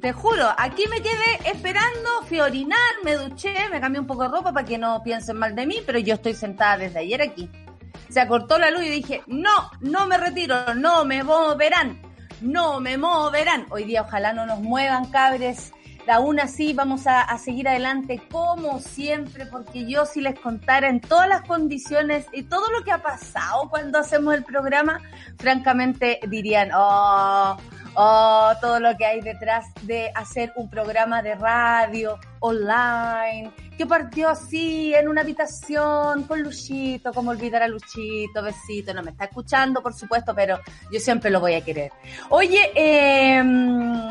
Te juro, aquí me quedé esperando, fui a orinar, me duché, me cambié un poco de ropa para que no piensen mal de mí, pero yo estoy sentada desde ayer aquí. Se acortó la luz y dije, no, no me retiro, no me moverán, no me moverán. Hoy día ojalá no nos muevan, cabres. Aún así vamos a, a, seguir adelante como siempre, porque yo si les contara en todas las condiciones y todo lo que ha pasado cuando hacemos el programa, francamente dirían, oh, oh, todo lo que hay detrás de hacer un programa de radio online, que partió así en una habitación con Luchito, como olvidar a Luchito, besito, no me está escuchando, por supuesto, pero yo siempre lo voy a querer. Oye, eh,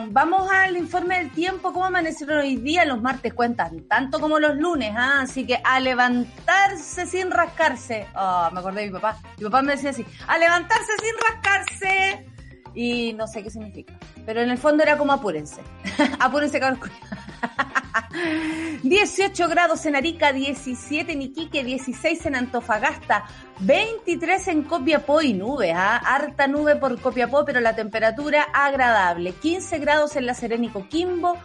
vamos al informe del tiempo, ¿cómo amanecieron hoy día? Los martes cuentan tanto como los lunes, ¿ah? así que a levantarse sin rascarse. Oh, me acordé de mi papá. Mi papá me decía así, a levantarse sin rascarse y no sé qué significa. Pero en el fondo era como apúrense. apúrense, cabrón. 18 grados en Arica, 17 en Iquique, 16 en Antofagasta, 23 en Copiapó y nube, ¿ah? harta nube por Copiapó, pero la temperatura agradable, 15 grados en La Serena y Coquimbo,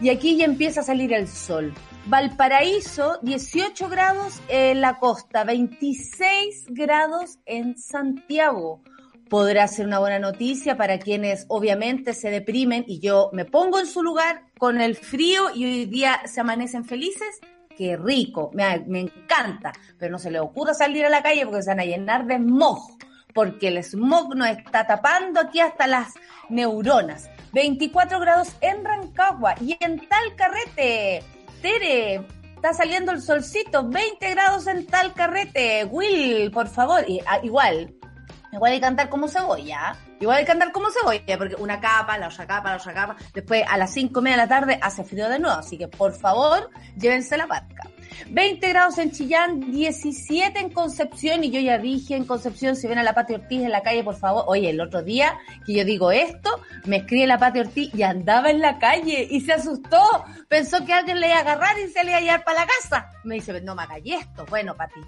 y aquí ya empieza a salir el sol. Valparaíso, 18 grados en la costa, 26 grados en Santiago podrá ser una buena noticia para quienes obviamente se deprimen y yo me pongo en su lugar con el frío y hoy día se amanecen felices. Qué rico, me, encanta, pero no se le ocurra salir a la calle porque se van a llenar de smog, porque el smog nos está tapando aquí hasta las neuronas. 24 grados en Rancagua y en Talcarrete. Tere, está saliendo el solcito, 20 grados en Talcarrete. Will, por favor, y, a, igual, Igual hay que cantar como cebolla. Igual hay que andar como cebolla, porque una capa, la otra capa, la otra capa. Después a las cinco y media de la tarde hace frío de nuevo. Así que por favor, llévense la barca. 20 grados en Chillán, 17 en Concepción. Y yo ya dije en Concepción, si ven a la Pati Ortiz en la calle, por favor. Oye, el otro día que yo digo esto, me escribe la Pati Ortiz y andaba en la calle y se asustó. Pensó que alguien le iba a agarrar y se le iba a llevar para la casa. Me dice, no me hagas esto. Bueno, Pati,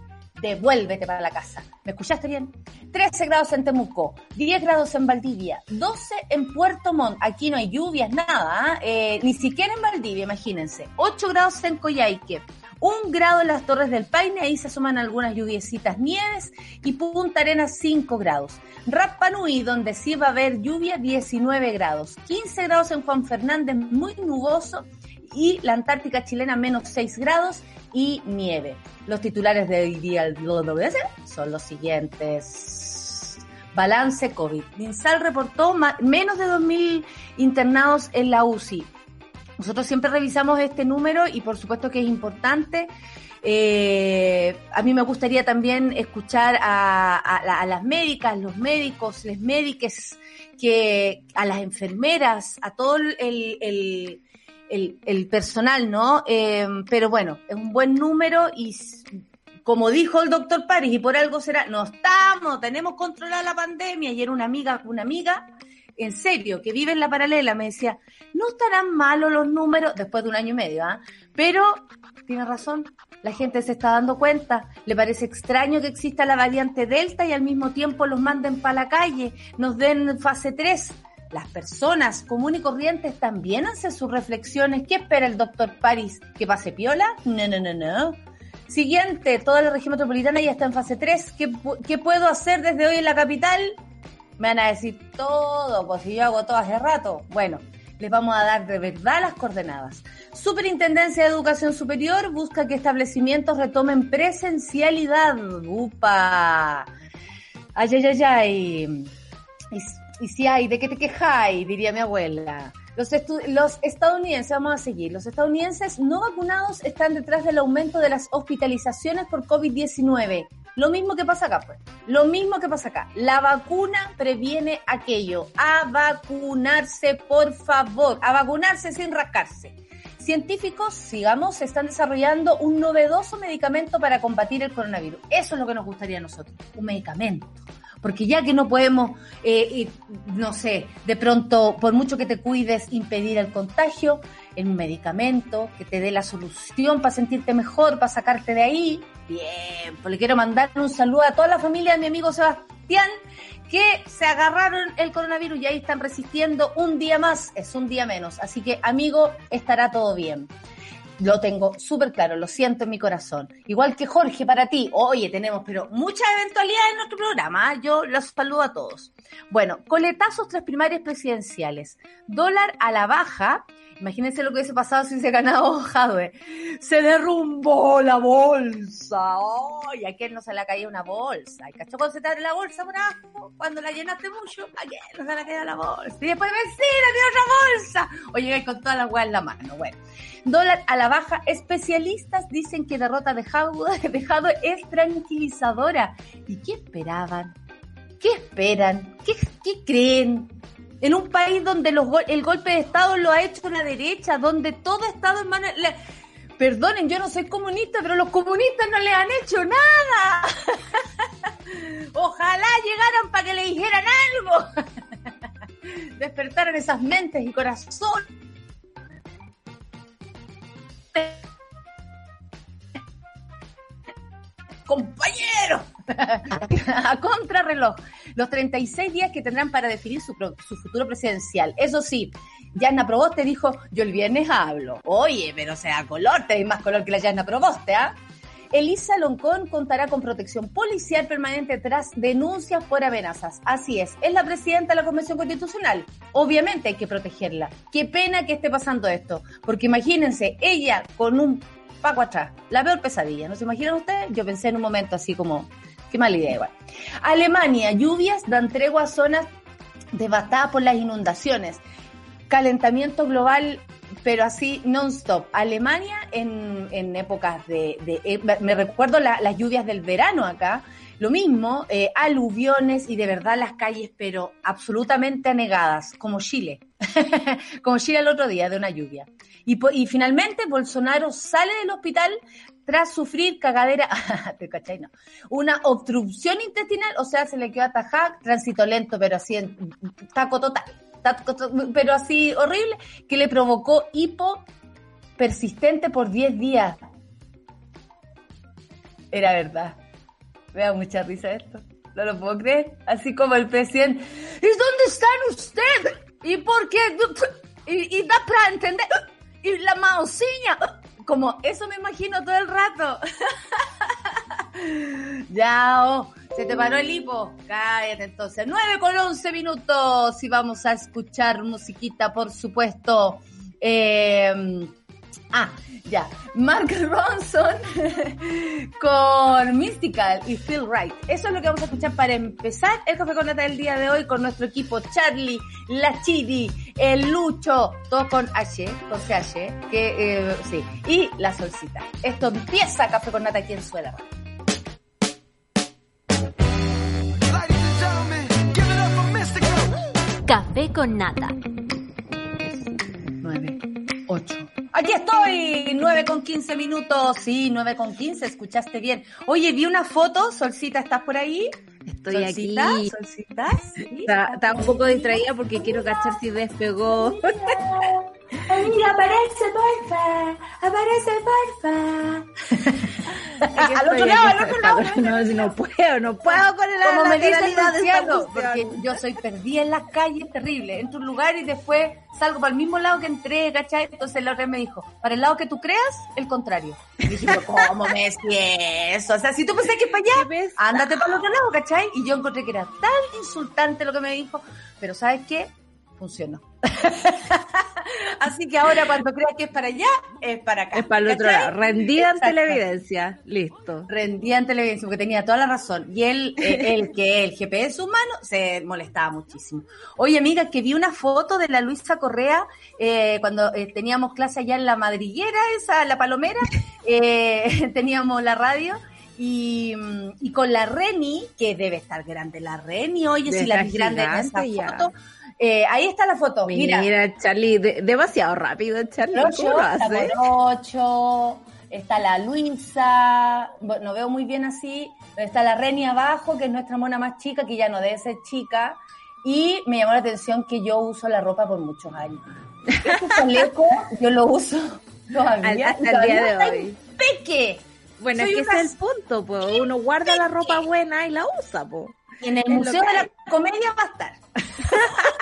devuélvete para la casa. ¿Me escuchaste bien? 13 grados en Temuco, 10 grados en Valdivia, 12 en Puerto Montt. Aquí no hay lluvias, nada, eh, ni siquiera en Valdivia, imagínense. 8 grados en Coyhaique, 1 grado en las Torres del Paine, ahí se suman algunas lluviecitas nieves, y Punta Arenas 5 grados. Rapa Nui, donde sí va a haber lluvia, 19 grados. 15 grados en Juan Fernández, muy nuboso, y la Antártica chilena menos 6 grados y nieve. Los titulares de hoy día son los siguientes. Balance COVID. MinSal reportó menos de 2.000 internados en la UCI. Nosotros siempre revisamos este número y por supuesto que es importante. Eh, a mí me gustaría también escuchar a, las médicas, los médicos, les médiques, que a las enfermeras, a todo el el, personal, ¿no? Eh, pero bueno, es un buen número y como dijo el doctor Paris, y por algo será, no estamos, tenemos controlada la pandemia, y era una amiga, una amiga, en serio, que vive en la paralela, me decía, no estarán malos los números, después de un año y medio, ¿ah? Pero, tiene razón, la gente se está dando cuenta, le parece extraño que exista la variante Delta y al mismo tiempo los manden para la calle, nos den fase 3 las personas comunes y corrientes también hacen sus reflexiones. ¿Qué espera el doctor Paris? ¿Que pase piola? No, no, no, no. Siguiente, toda la región metropolitana ya está en fase 3. ¿Qué, ¿Qué, puedo hacer desde hoy en la capital? Me van a decir todo, pues si yo hago todo hace rato. Bueno, les vamos a dar de verdad las coordenadas. Superintendencia de Educación Superior busca que establecimientos retomen presencialidad. ¡Upa! Ay, ay, ay, ay. Y si hay, ¿de qué te quejáis? Diría mi abuela. Los, estadounidenses, vamos a seguir, los estadounidenses no vacunados están detrás del aumento de las hospitalizaciones por COVID-19. Lo mismo que pasa acá, pues. Lo mismo que pasa acá. La vacuna previene aquello. A vacunarse, por favor. A vacunarse sin rascarse. Científicos, sigamos, están desarrollando un novedoso medicamento para combatir el coronavirus. Eso es lo que nos gustaría a nosotros, un medicamento. Porque ya que no podemos, eh, no sé, de pronto, por mucho que te cuides, impedir el contagio, en un medicamento que te dé la solución para sentirte mejor, para sacarte de ahí. Bien, pues le quiero mandar un saludo a toda la familia de mi amigo Sebastián, que se agarraron el coronavirus y ahí están resistiendo un día más, es un día menos. Así que, amigo, estará todo bien. Lo tengo súper claro, lo siento en mi corazón. Igual que Jorge, para ti. Oye, tenemos, pero muchas eventualidades en nuestro programa. ¿eh? Yo los saludo a todos. Bueno, coletazos tras primarias presidenciales. Dólar a la baja Imagínense lo que hubiese pasado si se ganado Jadwe. Se derrumbó la bolsa. ¡Ay! ¿A quién no se le ha caído una bolsa? ¿Y cachó cuando se te abre la bolsa por abajo? Cuando la llenaste mucho, ¿a quién no se le ha caído la bolsa? Y después, vecina, tiene otra bolsa. O llegáis con todas las weas en la mano. Bueno. Dólar a la baja. Especialistas dicen que derrota de Jadwe es tranquilizadora. ¿Y qué esperaban? ¿Qué esperan? ¿Qué, qué creen? En un país donde los, el golpe de Estado lo ha hecho la derecha, donde todo ha estado en manos... perdonen, yo no soy comunista, pero los comunistas no le han hecho nada. Ojalá llegaran para que le dijeran algo. Despertaran esas mentes y corazones compañero, a contrarreloj, los 36 días que tendrán para definir su, futuro presidencial. Eso sí, Yana Proboste dijo, yo el viernes hablo. Oye, pero sea color, te más color que la Yana Proboste, ¿ah? Elisa Loncón contará con protección policial permanente tras denuncias por amenazas. Así es, es la presidenta de la Convención Constitucional. Obviamente hay que protegerla. Qué pena que esté pasando esto, porque imagínense, ella con un Paco atrás. La peor pesadilla, ¿no se imaginan ustedes? Yo pensé en un momento así como, qué mala idea igual. Alemania, lluvias dan tregua a zonas devastadas por las inundaciones. Calentamiento global, pero así non-stop. Alemania en, épocas de, eh, me recuerdo las lluvias del verano acá, lo mismo, eh, aluviones y de verdad las calles, pero absolutamente anegadas, como Chile, como Chile el otro día de una lluvia. Y, finalmente Bolsonaro sale del hospital tras sufrir cagadera, no, una obstrucción intestinal, o sea, se le quedó atajada, tránsito lento, pero así en taco total, pero así horrible, que le provocó hipo persistente por 10 días. Era verdad. Me da mucha risa esto. No lo puedo creer. Así como el presidente. ¿Y dónde están ustedes? ¿Y por qué? Y, y da para entender y la mausiña. Como eso me imagino todo el rato. ya, oh, se te paró el hipo. Cállate entonces. 9 con 11 minutos y vamos a escuchar musiquita, por supuesto. Eh, ah, ya. Mark Ronson con Mystical y Feel Right. Eso es lo que vamos a escuchar para empezar el café con nata del día de hoy con nuestro equipo Charlie, la Chidi, el Lucho, todo con H, con CH, que eh, sí, y la Solcita. Esto empieza café con nata aquí en Suela. Café con nata. 9, 8 Aquí estoy, 9 con 15 minutos. Sí, 9 con 15, escuchaste bien. Oye, vi una foto, Solcita, ¿estás por ahí? Estoy ¿Solcita? aquí. ¿Solcita? ¿Sí? Está, un poco distraída porque quiero cachar si despegó. Mira, aparece, porfa. Aparece, porfa. al otro lado, al otro lado. No, si no puedo, no puedo con el Como me dice Santiago, porque yo soy perdida en las calles, terrible. Entro a un lugar y después salgo para el mismo lado que entré, ¿cachai? Entonces la otra me dijo, para el lado que tú creas, el contrario. Y dije, ¿cómo me es eso? O sea, si tú pensás que es para allá, ándate para el otro lado, ¿cachai? Y yo encontré que era tan insultante lo que me dijo, pero ¿sabes qué? Funcionó. Así que ahora cuando creas que es para allá, es para acá. Es para el otro lado. Rendida ante la evidencia. Listo. Rendida ante la evidencia, porque tenía toda la razón. Y él, eh, el que el GPS humano, se molestaba muchísimo. Oye, amiga, que vi una foto de la Luisa Correa eh, cuando eh, teníamos clase allá en la madriguera, esa, la palomera, teníamos la radio. Y, con la Reni, que debe estar grande la Reni, oye, si la vi grande en esa foto, Eh, ahí está la foto. Mira, mira Charlie, demasiado rápido, Charlie. ¿Cómo lo hace? Está está la Luisa, no veo muy bien así, está la Reni abajo, que es nuestra mona más chica, que ya no debe ser chica, y me llamó la atención que yo uso la ropa por muchos años. Este chaleco yo lo uso todavía. Hasta el día de hoy. Peque. Bueno, es que ese es el punto, pues. Uno guarda la ropa buena y la usa. Y en el Museo de la Comedia va a estar.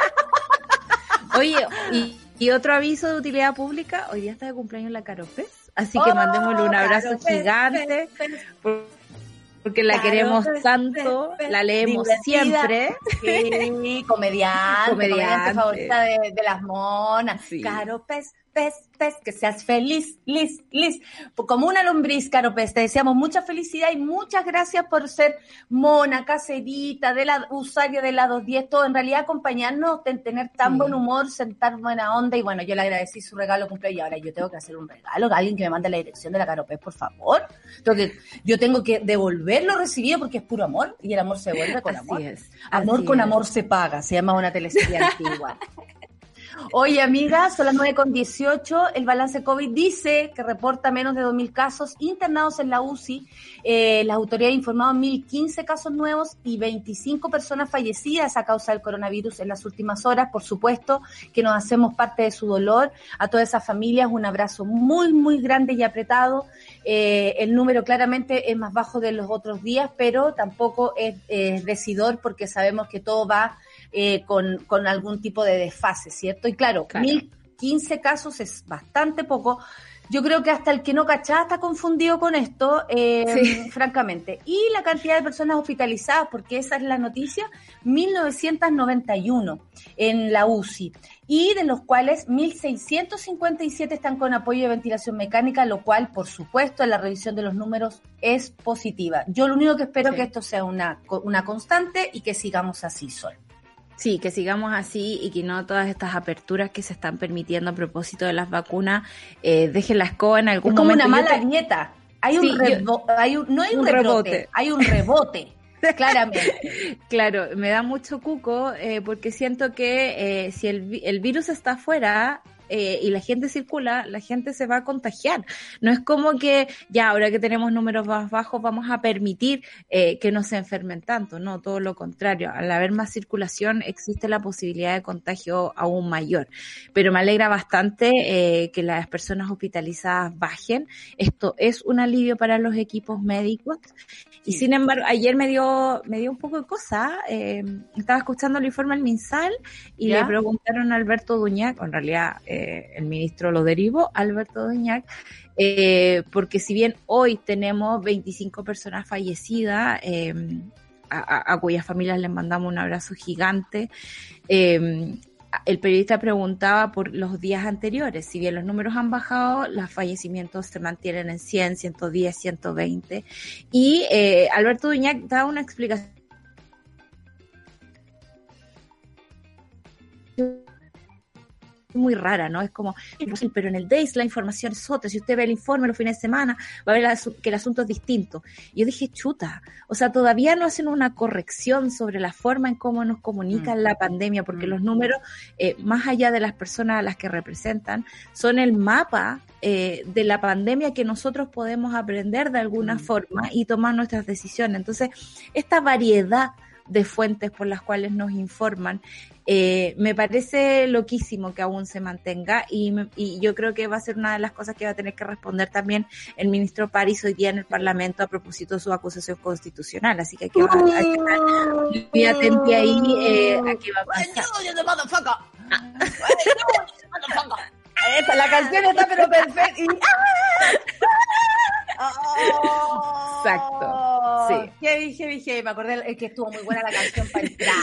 Oye, y, otro aviso de utilidad pública, hoy día está de cumpleaños la Caropez, así que mandémosle un abrazo gigante. porque la queremos tanto, la leemos siempre. Sí, comediante, comediante, favorita de, las monas. Caro Pez, pez, pez, que seas feliz, lis, lis, como una lombriz, Caro Pez. Te deseamos mucha felicidad y muchas gracias por ser mona, caserita, de la usuaria de la 210, todo. En realidad, acompañarnos, tener tan buen humor, sentar buena onda. Y bueno, yo le agradecí su regalo cumpleaños y ahora yo tengo que hacer un regalo. Alguien que me mande la dirección de la Caro Pez, por favor. Entonces, yo tengo que devolver lo recibido porque es puro amor y el amor se vuelve con amor. amor con amor se paga, se llama una teleserie antigua. Oye, amiga, son las 9 con 18. El balance COVID dice que reporta menos de 2.000 casos internados en la UCI. Eh, las autoridades informaron 1.015 casos nuevos y 25 personas fallecidas a causa del coronavirus en las últimas horas. Por supuesto que nos hacemos parte de su dolor. A todas esas familias un abrazo muy, muy grande y apretado. Eh, el número claramente es más bajo de los otros días, pero tampoco es, es decidor porque sabemos que todo va eh, con, con, algún tipo de desfase, ¿cierto? Y claro, mil 1015 casos es bastante poco. Yo creo que hasta el que no cachaba está confundido con esto, eh, francamente. Y la cantidad de personas hospitalizadas, porque esa es la noticia, 1991 en la UCI. Y de los cuales 1.657 están con apoyo de ventilación mecánica, lo cual, por supuesto, en la revisión de los números es positiva. Yo lo único que espero es que esto sea una, una constante y que sigamos así, Sol. Sí, que sigamos así y que no todas estas aperturas que se están permitiendo a propósito de las vacunas eh, dejen la escoba en algún es como una mala dieta. Hay un, hay no hay un, rebote, hay un rebote. Claramente. claro, me da mucho cuco eh, porque siento que eh, si el, el virus está afuera, eh, y la gente circula, la gente se va a contagiar. No es como que ya ahora que tenemos números más bajos vamos a permitir eh, que no se enfermen tanto, no, todo lo contrario. Al haber más circulación existe la posibilidad de contagio aún mayor. Pero me alegra bastante eh, que las personas hospitalizadas bajen. Esto es un alivio para los equipos médicos. Y sin embargo, ayer me dio, me dio un poco de cosa. estaba escuchando el informe del MinSal y le preguntaron a Alberto Duñac, en realidad el ministro lo derivó, Alberto Doñac, eh, porque si bien hoy tenemos 25 personas fallecidas, eh, a, cuyas familias les mandamos un abrazo gigante, eh, el periodista preguntaba por los días anteriores. Si bien los números han bajado, los fallecimientos se mantienen en 100, 110, 120. Y Alberto Duñac da una explicación muy rara, ¿no? Es como, pero en el DAYS la información es otra. Si usted ve el informe los fines de semana, va a ver que el asunto es distinto. Y yo dije, chuta, o sea, todavía no hacen una corrección sobre la forma en cómo nos comunican mm. la pandemia, porque mm. los números, eh, más allá de las personas a las que representan, son el mapa eh, de la pandemia que nosotros podemos aprender de alguna mm. forma y tomar nuestras decisiones. Entonces, esta variedad de fuentes por las cuales nos informan. Eh, me parece loquísimo que aún se mantenga y, yo creo que va a ser una de las cosas que va a tener que responder también el ministro París hoy día en el Parlamento a propósito de su acusación constitucional. Así que hay que, estar muy atento ahí eh, a qué va a pasar. la canción está pero perfecta. Exacto. Sí. Heavy, heavy, heavy. Me acordé que estuvo muy buena la canción para entrar.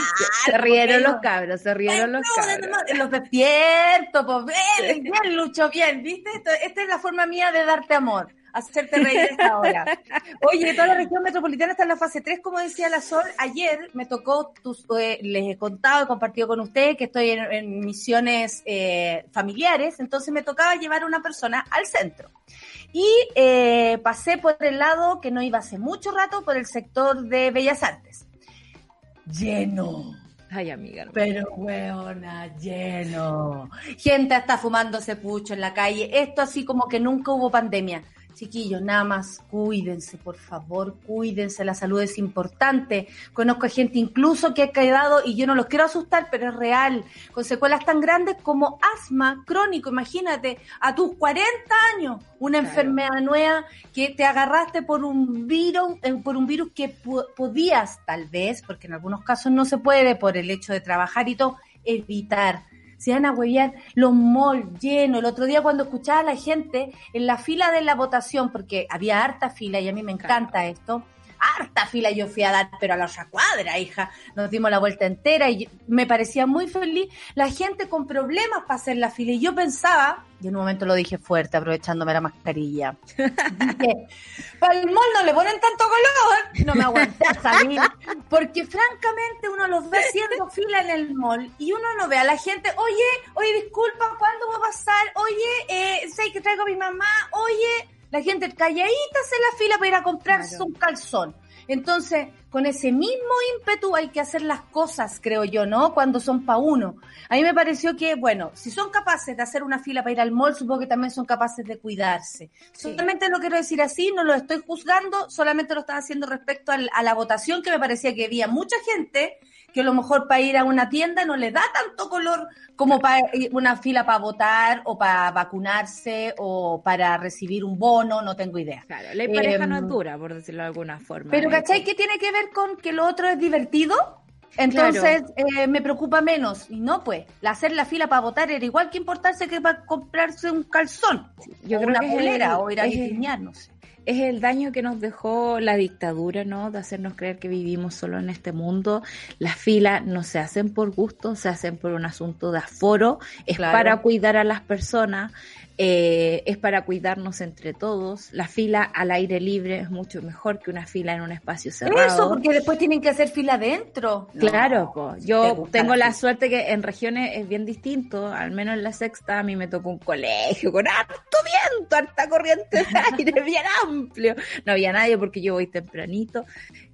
Se rieron los cabros, se rieron los cabros. Los despierto, pues bien, bien, Lucho, bien, ¿viste? esta es la forma mía de darte amor hacerte reír esta hora. Oye, toda la región metropolitana está en la fase 3, como decía la Sol. Ayer me tocó, eh, les he contado, he compartido con ustedes que estoy en, misiones eh, familiares, entonces me tocaba llevar a una persona al centro. Y eh, pasé por el lado que no iba hace mucho rato, por el sector de Bellas Artes. Lleno, Ay, amiga. Pero, weona, lleno. Gente está fumándose pucho en la calle. Esto así como que nunca hubo pandemia. Chiquillos, nada más cuídense, por favor, cuídense, la salud es importante. Conozco a gente incluso que ha quedado, y yo no los quiero asustar, pero es real, con secuelas tan grandes como asma crónico. Imagínate, a tus 40 años, una enfermedad nueva que te agarraste por un virus, eh, por un virus que podías, tal vez, porque en algunos casos no se puede por el hecho de trabajar y todo, evitar se van a huevear los malls llenos. El otro día cuando escuchaba a la gente en la fila de la votación, porque había harta fila y a mí me encanta esto, harta fila yo fui a dar, pero a la otra cuadra, hija. Nos dimos la vuelta entera y me parecía muy feliz. La gente con problemas para hacer la fila. Y yo pensaba, y en un momento lo dije fuerte, aprovechándome la mascarilla. dije, para el mall no le ponen tanto color. No me aguanté a salir. Porque francamente uno los ve haciendo fila en el mall y uno no ve a la gente, oye, oye, disculpa, ¿cuándo va a pasar? Oye, eh, sé que traigo a mi mamá, oye la gente calladita hace la fila para ir a comprarse un calzón. Entonces, con ese mismo ímpetu hay que hacer las cosas, creo yo, ¿no? Cuando son para uno. A mí me pareció que, bueno, si son capaces de hacer una fila para ir al mall, supongo que también son capaces de cuidarse. Solamente lo quiero decir así, no lo estoy juzgando, solamente lo estaba haciendo respecto a la votación, que me parecía que había mucha gente que a lo mejor para ir a una tienda no le da tanto color como para una fila para votar o para vacunarse o para recibir un bono, no tengo idea. Claro, la pareja no es em, dura, por decirlo de alguna forma. Pero, ¿cachai? ¿Qué tiene que ver con que lo otro es divertido? Entonces eh, me preocupa menos. Y no, pues, hacer la fila para votar era igual que importarse que para comprarse un calzón. yo creo una que o ir a diseñar, no sé es el daño que nos dejó la dictadura, ¿no? De hacernos creer que vivimos solo en este mundo. Las filas no se hacen por gusto, se hacen por un asunto de aforo, es para cuidar a las personas. Eh, es para cuidarnos entre todos. La fila al aire libre es mucho mejor que una fila en un espacio cerrado. Eso, porque después tienen que hacer fila dentro. Claro, pues yo tengo la suerte que en regiones es bien distinto, al menos en la sexta a mí me tocó un colegio con harto viento, harta corriente de aire, bien amplio. No había nadie porque yo voy tempranito.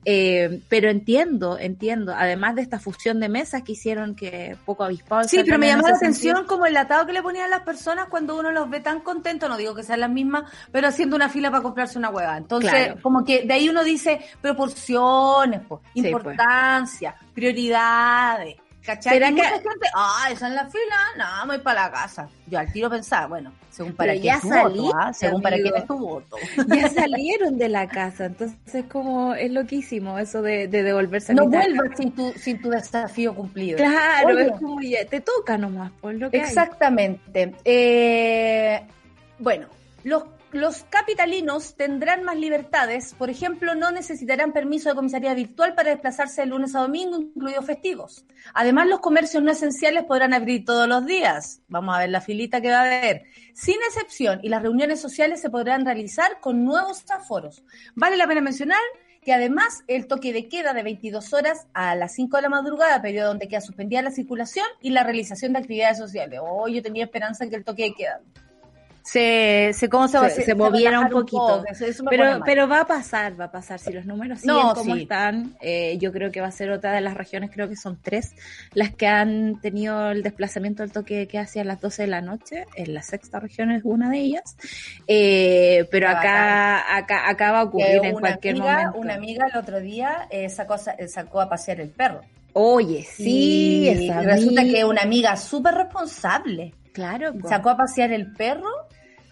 Eh, pero entiendo, entiendo, además de esta fusión de mesas que hicieron que poco avispado. Sí, pero me llamó la atención como el atado que le ponían las personas cuando uno los ve tan contentos, no digo que sean las mismas, pero haciendo una fila para comprarse una hueva. Entonces, como que de ahí uno dice proporciones, pues, importancia, prioridades. ¿Cachai? ¿Será que... gente, ah, esa en la fila, no, voy para la casa. Yo al tiro pensaba, bueno, según para quién es tu voto, ¿ah? según para quién es tu voto. Ya salieron de la casa, entonces como es loquísimo eso de, de devolverse a No vuelvas sin tu, sin tu desafío cumplido. Claro, es como ya, te toca nomás, por lo que Exactamente. Eh, bueno, los los capitalinos tendrán más libertades, por ejemplo, no necesitarán permiso de comisaría virtual para desplazarse de lunes a domingo, incluidos festivos. Además, los comercios no esenciales podrán abrir todos los días. Vamos a ver la filita que va a haber. Sin excepción, y las reuniones sociales se podrán realizar con nuevos aforos. Vale la pena mencionar que además el toque de queda de 22 horas a las 5 de la madrugada, periodo donde queda suspendida la circulación y la realización de actividades sociales. Oh, yo tenía esperanza en que el toque de queda se, se, ¿cómo se, se, se moviera un poquito. pero, pero va a pasar, va a pasar. Si los números siguen como están, eh, yo creo que va a ser otra de las regiones, creo que son tres, las que han tenido el desplazamiento del toque que hacia las 12 de la noche. En la sexta región es una de ellas. Eh, pero acá, acá, acá va a ocurrir en cualquier momento. Una amiga el otro día eh, sacó, sacó a pasear el perro. Oye, sí, y resulta que es una amiga súper responsable. Claro. Sacó a pasear el perro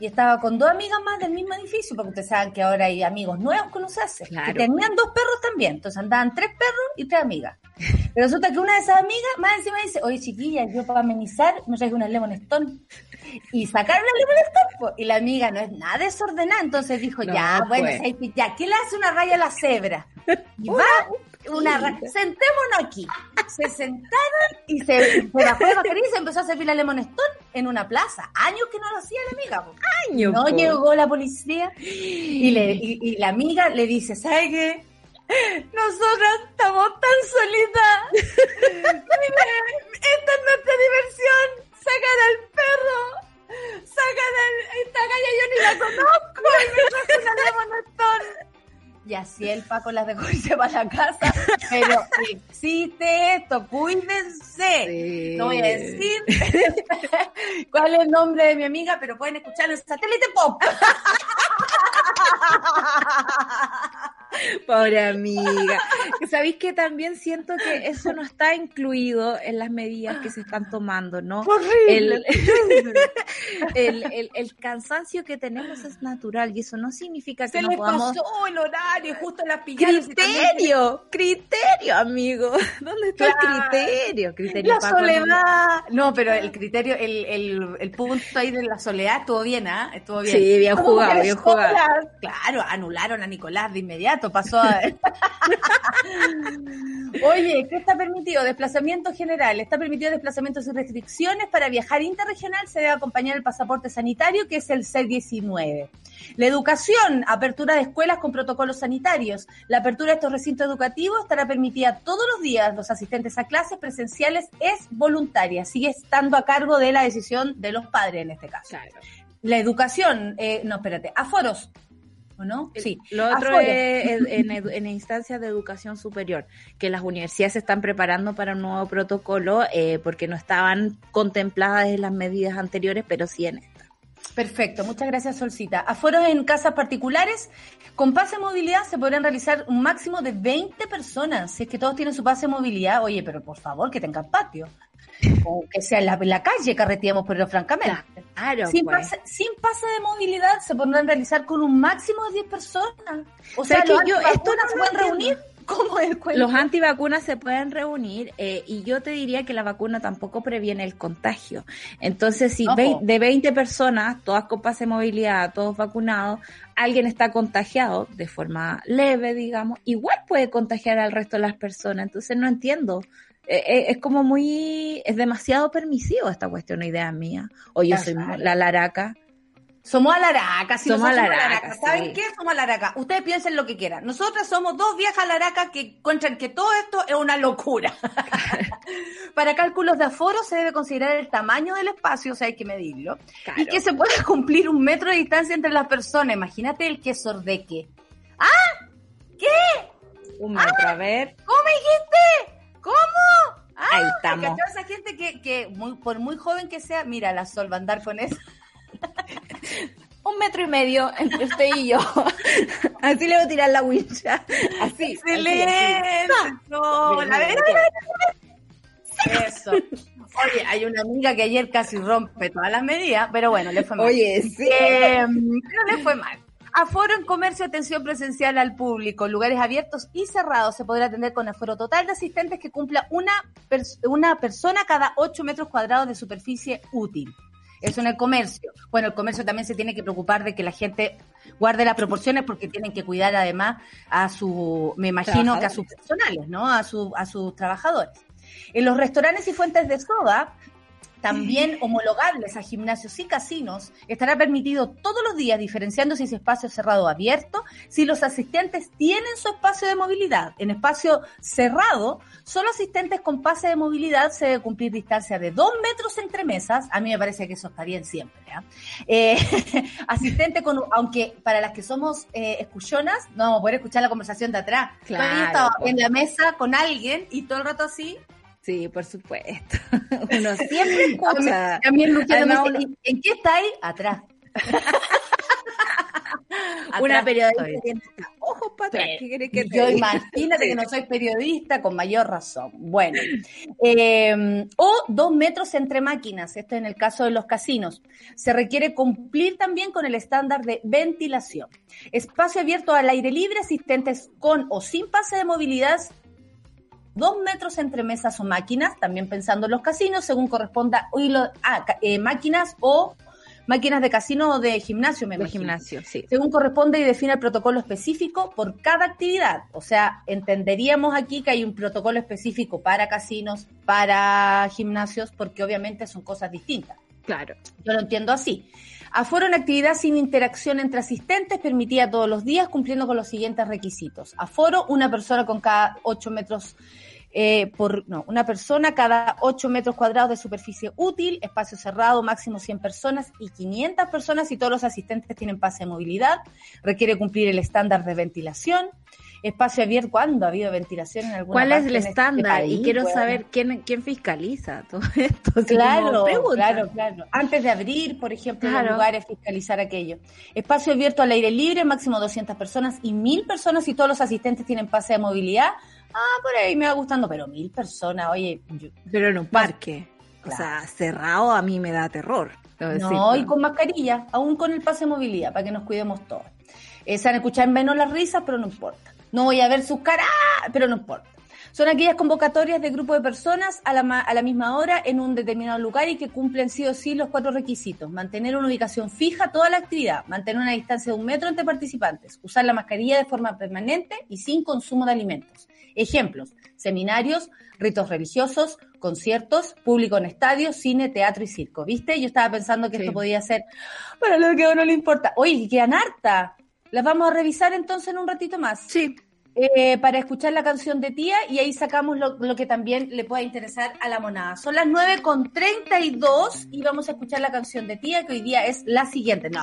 y estaba con dos amigas más del mismo edificio, porque ustedes saben que ahora hay amigos nuevos que uno se hace, que tenían dos perros también, entonces andaban tres perros y tres amigas. Pero resulta que una de esas amigas más encima dice, oye chiquilla, yo para amenizar me traigo una Lemon Stone. Y sacaron la Lemon Stone, y la amiga no es nada desordenada, entonces dijo, ya, bueno, pues. ya, ¿qué le hace una raya a la cebra? Y va una sentémonos aquí. Se sentaron y se, se bajó de y se empezó a servir la Lemon Stone en una plaza. Años que no lo hacía la amiga. Años. No llegó la policía y, le, y, la amiga le dice, ¿sabe qué? Nosotras estamos tan solitas. esta es nuestra diversión. Sacar al perro. Sacar al... Esta galla yo ni la conozco. Y me trajo una Lemon Stone y así el Paco las dejó irse para la casa, pero existe esto, cuídense. No voy a decir cuál es el nombre de mi amiga, pero pueden escucharlo en Satélite Pop. Pobre amiga. ¿Sabéis que también siento que eso no está incluido en las medidas que se están tomando, ¿no? El, el, el, cansancio que tenemos es natural y eso no significa que se no podamos... pasó el horario, justo la Criterio, criterio, amigo. ¿Dónde está el criterio? criterio la soledad. No, pero el criterio, el, el, el punto ahí de la soledad estuvo bien, ¿ah? Estuvo bien. Sí, bien jugado, bien jugado. Claro, anularon a Nicolás de inmediato pasó a... Oye, ¿qué está permitido? Desplazamiento general. Está permitido desplazamientos sin restricciones. Para viajar interregional se debe acompañar el pasaporte sanitario, que es el C-19. La educación, apertura de escuelas con protocolos sanitarios. La apertura de estos recintos educativos estará permitida todos los días. Los asistentes a clases presenciales es voluntaria. Sigue estando a cargo de la decisión de los padres en este caso. La educación, eh, no, espérate, aforos, no? Sí. Lo otro es en, instancias de educación superior, que las universidades se están preparando para un nuevo protocolo eh, porque no estaban contempladas en las medidas anteriores, pero sí en esta. Perfecto, muchas gracias Solcita. Aforos en casas particulares, con pase de movilidad se podrán realizar un máximo de 20 personas. Si es que todos tienen su pase de movilidad, oye, pero por favor que tengan patio o que sea en la, calle carreteamos, pero francamente. Claro, sin, pues. pase, sin pase de movilidad se podrán realizar con un máximo de 10 personas. O sea, que yo, esto no se pueden reunir. ¿Cómo es Los antivacunas se pueden reunir eh, y yo te diría que la vacuna tampoco previene el contagio. Entonces, si de 20 personas, todas con pase de movilidad, todos vacunados, alguien está contagiado de forma leve, digamos, igual puede contagiar al resto de las personas. Entonces, no entiendo es como muy, es demasiado permisivo esta cuestión, idea mía. O yo soy la laraca. Somos alaracas, si somos alaracas. ¿Saben qué? Somos alaracas. Ustedes piensen lo que quieran. Nosotras somos dos viejas alaracas que encuentran que todo esto es una locura. Para cálculos de aforo se debe considerar el tamaño del espacio, o sea, hay que medirlo. Y que se pueda cumplir un metro de distancia entre las personas. Imagínate el que sordeque. ¡Ah! ¿Qué? Un metro, a ver. ¿Cómo dijiste? ¿Cómo? Ahí estamos. esa gente que, que muy, por muy joven que sea, mira, la Sol va a andar con eso. un metro y medio entre usted y yo. así le voy a tirar la wincha. Así. Excelente. Eso. Oye, hay una amiga que ayer casi rompe todas las medidas, pero bueno, le fue mal. Oye, sí. Eh, no le fue mal. Aforo en comercio, atención presencial al público, lugares abiertos y cerrados. Se podrá atender con aforo total de asistentes que cumpla una, una persona cada 8 metros cuadrados de superficie útil. Eso en el comercio. Bueno, el comercio también se tiene que preocupar de que la gente guarde las proporciones porque tienen que cuidar además a su, me imagino que a sus personales, ¿no? A, su, a sus trabajadores. En los restaurantes y fuentes de soda también homologables a gimnasios y casinos, estará permitido todos los días, diferenciando si es espacio cerrado o abierto, si los asistentes tienen su espacio de movilidad. En espacio cerrado, solo asistentes con pase de movilidad se debe cumplir distancia de dos metros entre mesas. A mí me parece que eso está bien siempre. ¿ah? Eh, asistente con, aunque para las que somos eh, escuchonas, no vamos a poder escuchar la conversación de atrás. Claro, en la mesa con alguien y todo el rato así, Sí, por supuesto. Uno siempre escucha. También ¿en qué está ahí? Atrás. Una periodista tiene ojos para atrás. que Yo imagínate que no soy periodista con mayor razón. Bueno, em, o dos metros entre máquinas, esto en el caso de los casinos. Se requiere cumplir también con el estándar de ventilación. Espacio abierto al aire libre, asistentes con o sin pase de movilidad dos metros entre mesas o máquinas, también pensando en los casinos, según corresponda, ah, eh, máquinas o máquinas de casino o de gimnasio, me De gimnasio, sí. Según corresponde y define el protocolo específico por cada actividad. O sea, entenderíamos aquí que hay un protocolo específico para casinos, para gimnasios, porque obviamente son cosas distintas. Claro. Yo lo entiendo así. Aforo en actividad sin interacción entre asistentes permitía todos los días cumpliendo con los siguientes requisitos. Aforo, una persona con cada 8 metros eh, por no, una persona cada 8 metros cuadrados de superficie útil, espacio cerrado, máximo 100 personas y 500 personas y todos los asistentes tienen pase de movilidad. Requiere cumplir el estándar de ventilación. Espacio abierto, ¿cuándo ha habido ventilación en alguna ¿Cuál es el este estándar? país? y quiero Bueno. saber quién, quién fiscaliza todo esto. Claro, claro, claro. Antes de abrir, por ejemplo, los lugares, fiscalizar aquello. Espacio abierto al aire libre, máximo 200 personas y mil personas y todos los asistentes tienen pase de movilidad. Ah, por ahí me va gustando, pero mil personas, oye, yo- Pero en un parque. O sea, cerrado a mí me da terror. no, y con mascarilla, aún con el pase de movilidad, para que nos cuidemos todos. Eh, se van a escuchar menos las risas, pero no importa. No voy a ver sus caras, pero no importa. Son aquellas convocatorias de grupo de personas a la, ma- a la misma hora en un determinado lugar y que cumplen sí o sí los cuatro requisitos. Mantener una ubicación fija toda la actividad, mantener una distancia de un metro entre participantes, usar la mascarilla de forma permanente y sin consumo de alimentos. Ejemplos, seminarios, ritos religiosos, conciertos, público en estadios, cine, teatro y circo. ¿Viste? Yo estaba pensando que Sí. esto podía ser para lo que a uno le importa. Oye, quedan harta. Las vamos a revisar entonces en un ratito más. Sí, Eh, para escuchar la canción de tía y ahí sacamos lo, lo que también le pueda interesar a la monada. Son las 9 con 32 y vamos a escuchar la canción de tía que hoy día es la siguiente. No.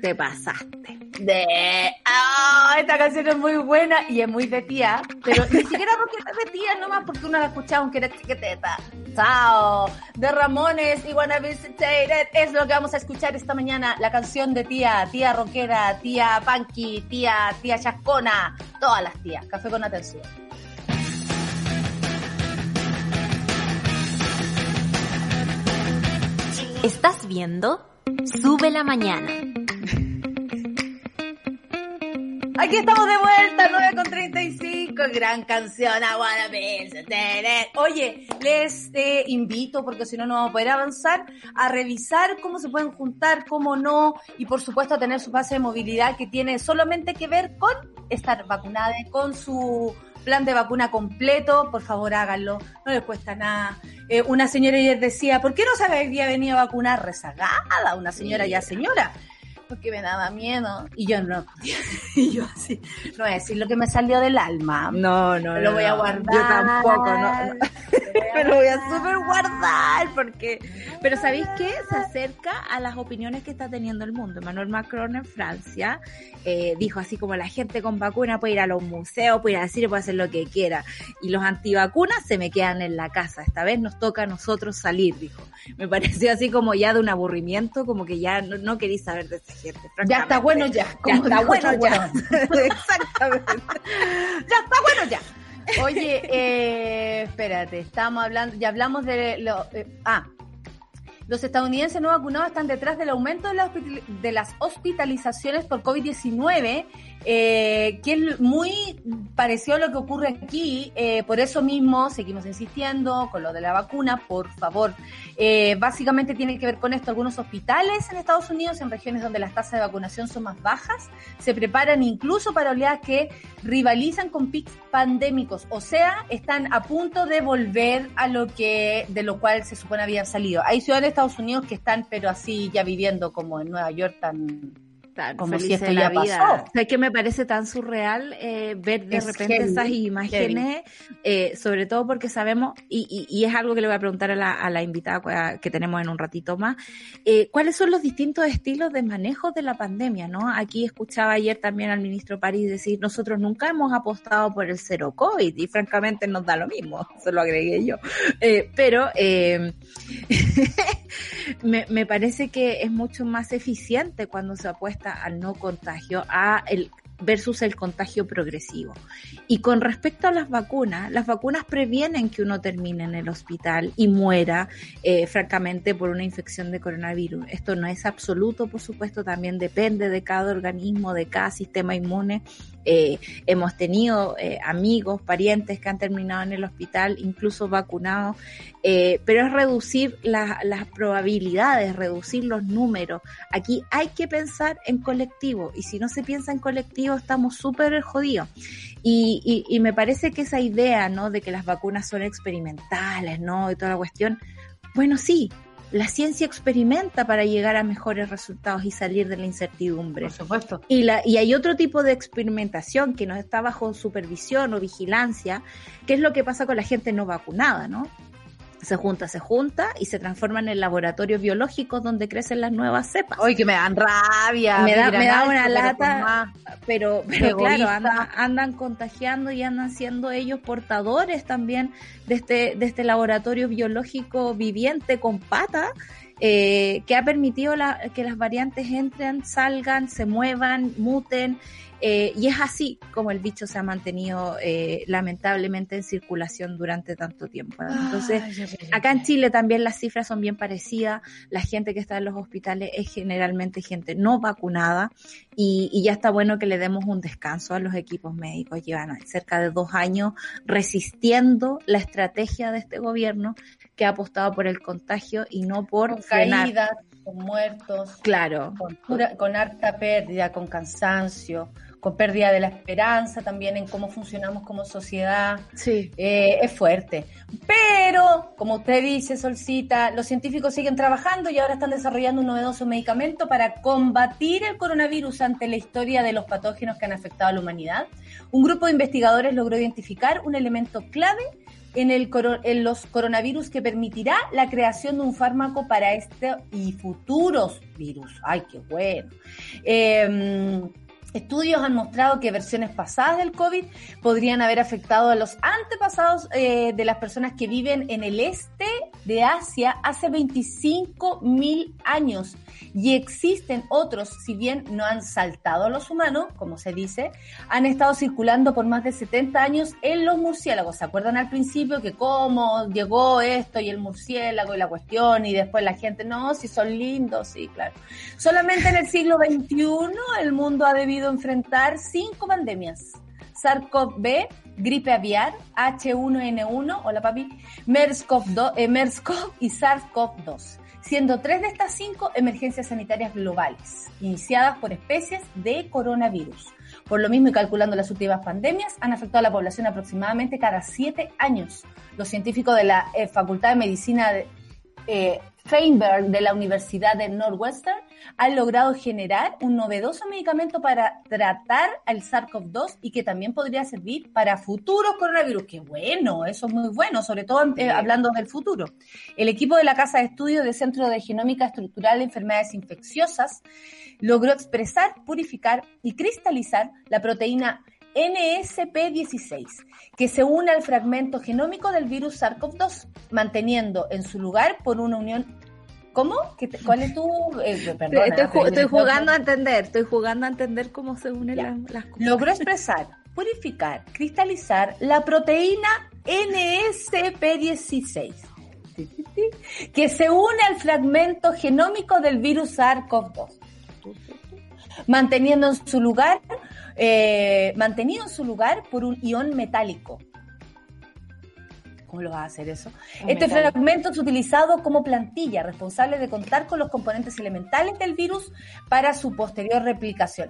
te pasaste. De... Ah, esta canción es muy buena y es muy de tía, pero ni siquiera porque es de tía nomás porque uno la ha escuchado aunque era chiquiteta. Chao. De Ramones y Wanna Visitated es lo que vamos a escuchar esta mañana. La canción de tía, tía rockera, tía punky, tía, tía chascona, todas las tías. Café con atención. Estás viendo Sube la Mañana. Aquí estamos de vuelta, 9 con 35, gran canción, I wanna be. Oye, les eh, invito, porque si no, no vamos a poder avanzar, a revisar cómo se pueden juntar, cómo no, y por supuesto a tener su base de movilidad que tiene solamente que ver con estar vacunada, con su plan de vacuna completo, por favor háganlo, no les cuesta nada. Eh, una señora ayer decía, ¿por qué no se había venido a vacunar rezagada? Una señora ya señora porque me daba miedo. Y yo no. y yo así, no a decir lo que me salió del alma. No, no, lo no, voy a guardar. Yo tampoco, no. no. Me lo voy a super guardar. guardar porque... Pero ¿sabéis qué? Se acerca a las opiniones que está teniendo el mundo. Emmanuel Macron en Francia eh, dijo así como la gente con vacuna puede ir a los museos, puede ir al cine, puede hacer lo que quiera. Y los antivacunas se me quedan en la casa. Esta vez nos toca a nosotros salir, dijo. Me pareció así como ya de un aburrimiento, como que ya no, no queréis saber de esa gente. Ya está bueno ya. Ya está bueno ya. Exactamente. Ya está bueno ya. Oye, eh, espérate, estamos hablando, ya hablamos de lo, eh, ah, los estadounidenses no vacunados están detrás del aumento de, la hospital- de las hospitalizaciones por COVID-19, eh, que es muy parecido a lo que ocurre aquí. eh, por eso mismo seguimos insistiendo con lo de la vacuna, por favor. Eh, básicamente tiene que ver con esto. Algunos hospitales en Estados Unidos, en regiones donde las tasas de vacunación son más bajas, se preparan incluso para oleadas que rivalizan con pics pandémicos, o sea, están a punto de volver a lo que de lo cual se supone habían salido. Hay ciudades de Estados Unidos que están, pero así ya viviendo como en Nueva York, tan Tan Como feliz si esto la ya vida. pasó. O sea, que me parece tan surreal eh, ver de Es repente heavy, esas imágenes, eh, sobre todo porque sabemos, y, y- y es algo que le voy a preguntar a la, a la invitada que- que tenemos en un ratito más, eh, ¿cuáles son los distintos estilos de manejo de la pandemia? ¿no? Aquí escuchaba ayer también al ministro París decir, nosotros nunca hemos apostado por el cero COVID, y francamente nos da lo mismo, se lo agregué yo. Eh, pero eh, me, me parece que es mucho más eficiente cuando se apuesta al no contagio, a el versus el contagio progresivo. Y con respecto a las vacunas, las vacunas previenen que uno termine en el hospital y muera, eh, francamente, por una infección de coronavirus. Esto no es absoluto, por supuesto, también depende de cada organismo, de cada sistema inmune. Eh, hemos tenido eh, amigos, parientes que han terminado en el hospital, incluso vacunados, eh, pero es reducir la- las probabilidades, reducir los números. Aquí hay que pensar en colectivo y si no se piensa en colectivo estamos súper jodidos. Y, y, y me parece que esa idea, ¿no? De que las vacunas son experimentales, ¿no? Y toda la cuestión, bueno, sí, la ciencia experimenta para llegar a mejores resultados y salir de la incertidumbre. Por supuesto. Y, la, y hay otro tipo de experimentación que no está bajo supervisión o vigilancia, que es lo que pasa con la gente no vacunada, ¿no? Se junta, se junta y se transforman en laboratorios biológicos donde crecen las nuevas cepas. Hoy que me dan rabia. Me da, me da una lata, pero, pero claro, andan, andan, contagiando y andan siendo ellos portadores también de este, de este laboratorio biológico viviente con pata. Eh, que ha permitido la, que las variantes entren, salgan, se muevan, muten eh, y es así como el bicho se ha mantenido eh, lamentablemente en circulación durante tanto tiempo. Entonces, acá en Chile también las cifras son bien parecidas. La gente que está en los hospitales es generalmente gente no vacunada y, y ya está bueno que le demos un descanso a los equipos médicos. Llevan cerca de dos años resistiendo la estrategia de este gobierno que ha apostado por el contagio y no por con caídas, con muertos, claro, con, con harta pérdida, con cansancio con pérdida de la esperanza también en cómo funcionamos como sociedad. Sí. Eh, es fuerte. Pero, como usted dice, Solcita, los científicos siguen trabajando y ahora están desarrollando un novedoso medicamento para combatir el coronavirus ante la historia de los patógenos que han afectado a la humanidad. Un grupo de investigadores logró identificar un elemento clave en, el, en los coronavirus que permitirá la creación de un fármaco para este y futuros virus. ¡Ay, qué bueno! Eh, Estudios han mostrado que versiones pasadas del COVID podrían haber afectado a los antepasados eh, de las personas que viven en el este de Asia hace 25 mil años. Y existen otros, si bien no han saltado a los humanos, como se dice, han estado circulando por más de 70 años en los murciélagos. ¿Se acuerdan al principio que cómo llegó esto y el murciélago y la cuestión y después la gente, no, si son lindos, sí, claro. Solamente en el siglo XXI el mundo ha debido enfrentar cinco pandemias. SARS-CoV-B, gripe aviar, H1N1, hola papi, MERS-CoV eh, y SARS-CoV-2, siendo tres de estas cinco emergencias sanitarias globales, iniciadas por especies de coronavirus. Por lo mismo, y calculando las últimas pandemias, han afectado a la población aproximadamente cada siete años. Los científicos de la eh, Facultad de Medicina de, eh, Feinberg de la Universidad de Northwestern han logrado generar un novedoso medicamento para tratar al SARS-CoV-2 y que también podría servir para futuros coronavirus. Qué bueno, eso es muy bueno, sobre todo eh, hablando del futuro. El equipo de la Casa de Estudios del Centro de Genómica Estructural de Enfermedades Infecciosas logró expresar, purificar y cristalizar la proteína NSP16, que se une al fragmento genómico del virus SARS-CoV-2, manteniendo en su lugar por una unión ¿Cómo? ¿Cuál es tu...? Eh, perdona, estoy, jugando a entender, estoy jugando a entender cómo se unen las, cosas. Logró expresar, purificar, cristalizar la proteína NSP16, que se une al fragmento genómico del virus SARS-CoV-2, manteniendo en su lugar eh, mantenido en su lugar por un ion metálico. ¿Cómo lo va a hacer eso? este fragmento es utilizado como plantilla, responsable de contar con los componentes elementales del virus para su posterior replicación.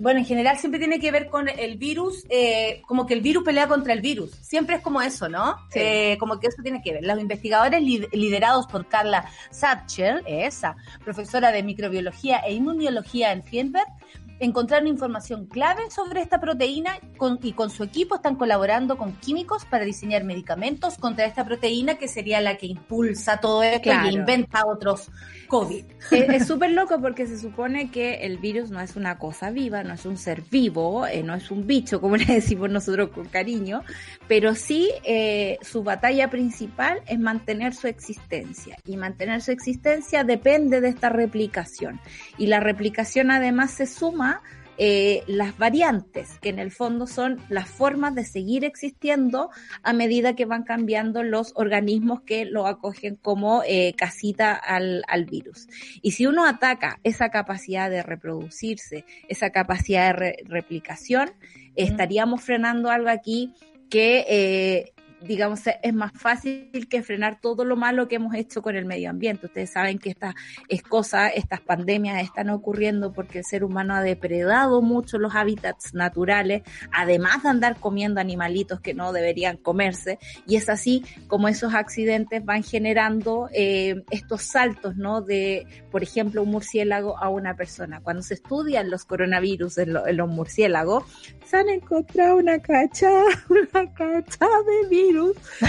Bueno, en general siempre tiene que ver con el virus, eh, como que el virus pelea contra el virus. Siempre es como eso, ¿no? Eh, como que eso tiene que ver. Los investigadores liderados por Carla Satcher, esa, profesora de microbiología e inmunología en Fienberg, encontraron información clave sobre esta proteína y con su equipo están colaborando con químicos para diseñar medicamentos contra esta proteína que sería la que impulsa todo esto y inventa otros COVID. Es súper loco porque se supone que el virus no es una cosa viva, no es un ser vivo, eh, no es un bicho, como le decimos nosotros con cariño, pero sí eh, su batalla principal es mantener su existencia y mantener su existencia depende de esta replicación y la replicación además se suma eh, las variantes, que en el fondo son las formas de seguir existiendo a medida que van cambiando los organismos que lo acogen como eh, casita al, virus. Y si uno ataca esa capacidad de reproducirse, esa capacidad de replicación, estaríamos frenando algo aquí que eh, digamos, es más fácil que frenar todo lo malo que hemos hecho con el medio ambiente. Ustedes saben que estas es cosas, estas pandemias están ocurriendo porque el ser humano ha depredado mucho los hábitats naturales, además de andar comiendo animalitos que no deberían comerse, y es así como esos accidentes van generando eh, estos saltos, ¿no? De, por ejemplo, un murciélago a una persona. Cuando se estudian los coronavirus en, los murciélagos, se han encontrado una cacha, una cacha de virus.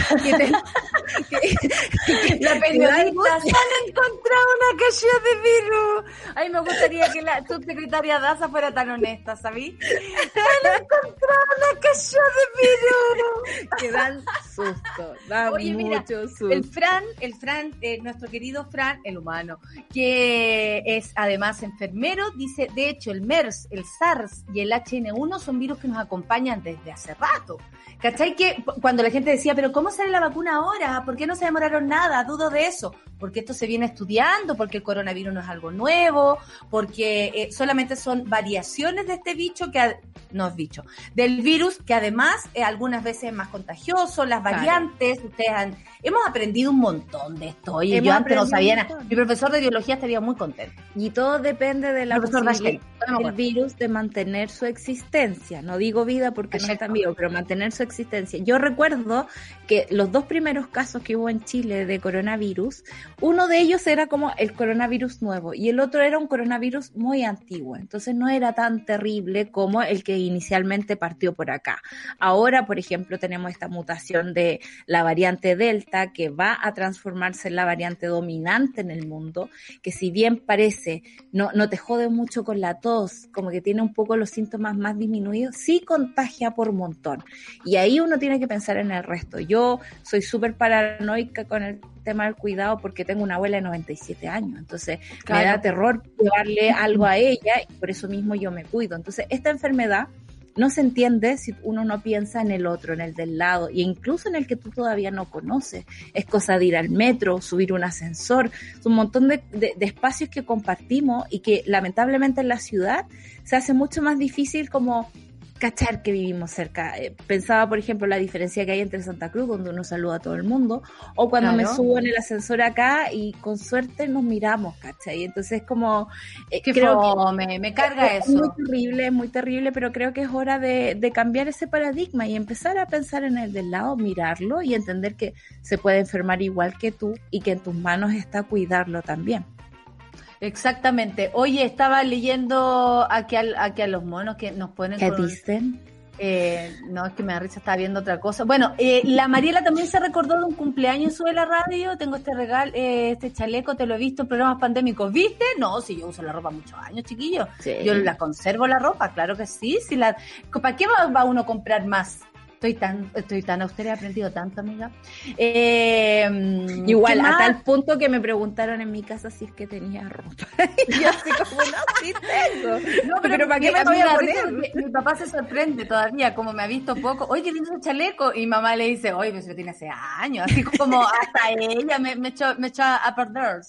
la periodista, se han encontrado una cacha de virus. Ay, me gustaría que la subsecretaria Daza fuera tan honesta, ¿sabí? Se han encontrado una cacha de virus. Que dan susto, dan mucho susto. El Fran, el Fran, eh, nuestro querido Fran, el humano, que es además enfermero, dice, de hecho, el MERS, el SARS y el HN1 son virus que nos acompañan desde hace rato. ¿Cachai? Que cuando la gente decía, pero ¿cómo sale la vacuna ahora? ¿Por qué no se demoraron nada? Dudo de eso. Porque esto se viene estudiando, porque el coronavirus no es algo nuevo, porque eh, solamente son variaciones de este bicho que, no es bicho, del virus que además eh, algunas veces es más contagioso, las variantes, ustedes han, hemos aprendido un montón de esto. Y yo antes no sabía nada. Mi profesor de biología estaría muy contento. Y todo depende de la posibilidad del virus de mantener su existencia. No digo vida porque no es tan vivo, pero mantener su existencia. Yo recuerdo que los dos primeros casos que hubo en Chile de coronavirus, uno de ellos era como el coronavirus nuevo y el otro era un coronavirus muy antiguo. Entonces no era tan terrible como el que inicialmente partió por acá. Ahora, por ejemplo, tenemos esta mutación de la variante Delta que va a transformarse en la variante dominante en el mundo, que si bien parece no, no te jode mucho con la tos, como que tiene un poco los síntomas más disminuidos, sí contagia por montón. Y ahí uno tiene que pensar en el resto. Yo soy súper paranoica con el tema del cuidado porque tengo una abuela de 97 años, entonces me da terror llevarle algo a ella y por eso mismo yo me cuido. Entonces, esta enfermedad no se entiende si uno no piensa en el otro, en el del lado, e incluso en el que tú todavía no conoces. Es cosa de ir al metro, subir un ascensor, es un montón de, de, espacios que compartimos y que lamentablemente en la ciudad se hace mucho más difícil como cachar que vivimos cerca. Eh, pensaba, por ejemplo, la diferencia que hay entre Santa Cruz, donde uno saluda a todo el mundo, o cuando me subo en el ascensor acá y con suerte nos miramos, ¿cachai? Entonces, como... Eh, creo que me, carga es eso. muy terrible, muy terrible, pero creo que es hora de, de cambiar ese paradigma y empezar a pensar en el del lado, mirarlo y entender que se puede enfermar igual que tú y que en tus manos está cuidarlo también. Exactamente. Oye, estaba leyendo aquí a, aquí a los monos que nos ponen. ¿Qué dicen? Eh, no, es que me da risa, estaba viendo otra cosa. Bueno, eh, la Mariela también se recordó de un cumpleaños sube la radio. Tengo este regalo, eh, este chaleco, te lo he visto en programas pandémicos. ¿Viste? No, si yo uso la ropa muchos años, chiquillo. Yo la conservo la ropa, claro que sí. Si la, ¿Para qué va uno a comprar más? Estoy tan, estoy tan austera, he aprendido tanto, amiga. Eh, Igual, a tal punto que me preguntaron en mi casa si es que tenía ropa. y yo así como, no, sí tengo. No, pero, ¿para qué me voy a poner? Mi papá se sorprende todavía, como me ha visto poco. Oye, qué lindo chaleco. Y mamá le dice, oye, pues lo tiene hace años. Así como hasta ella me, me echó, me echó a perder.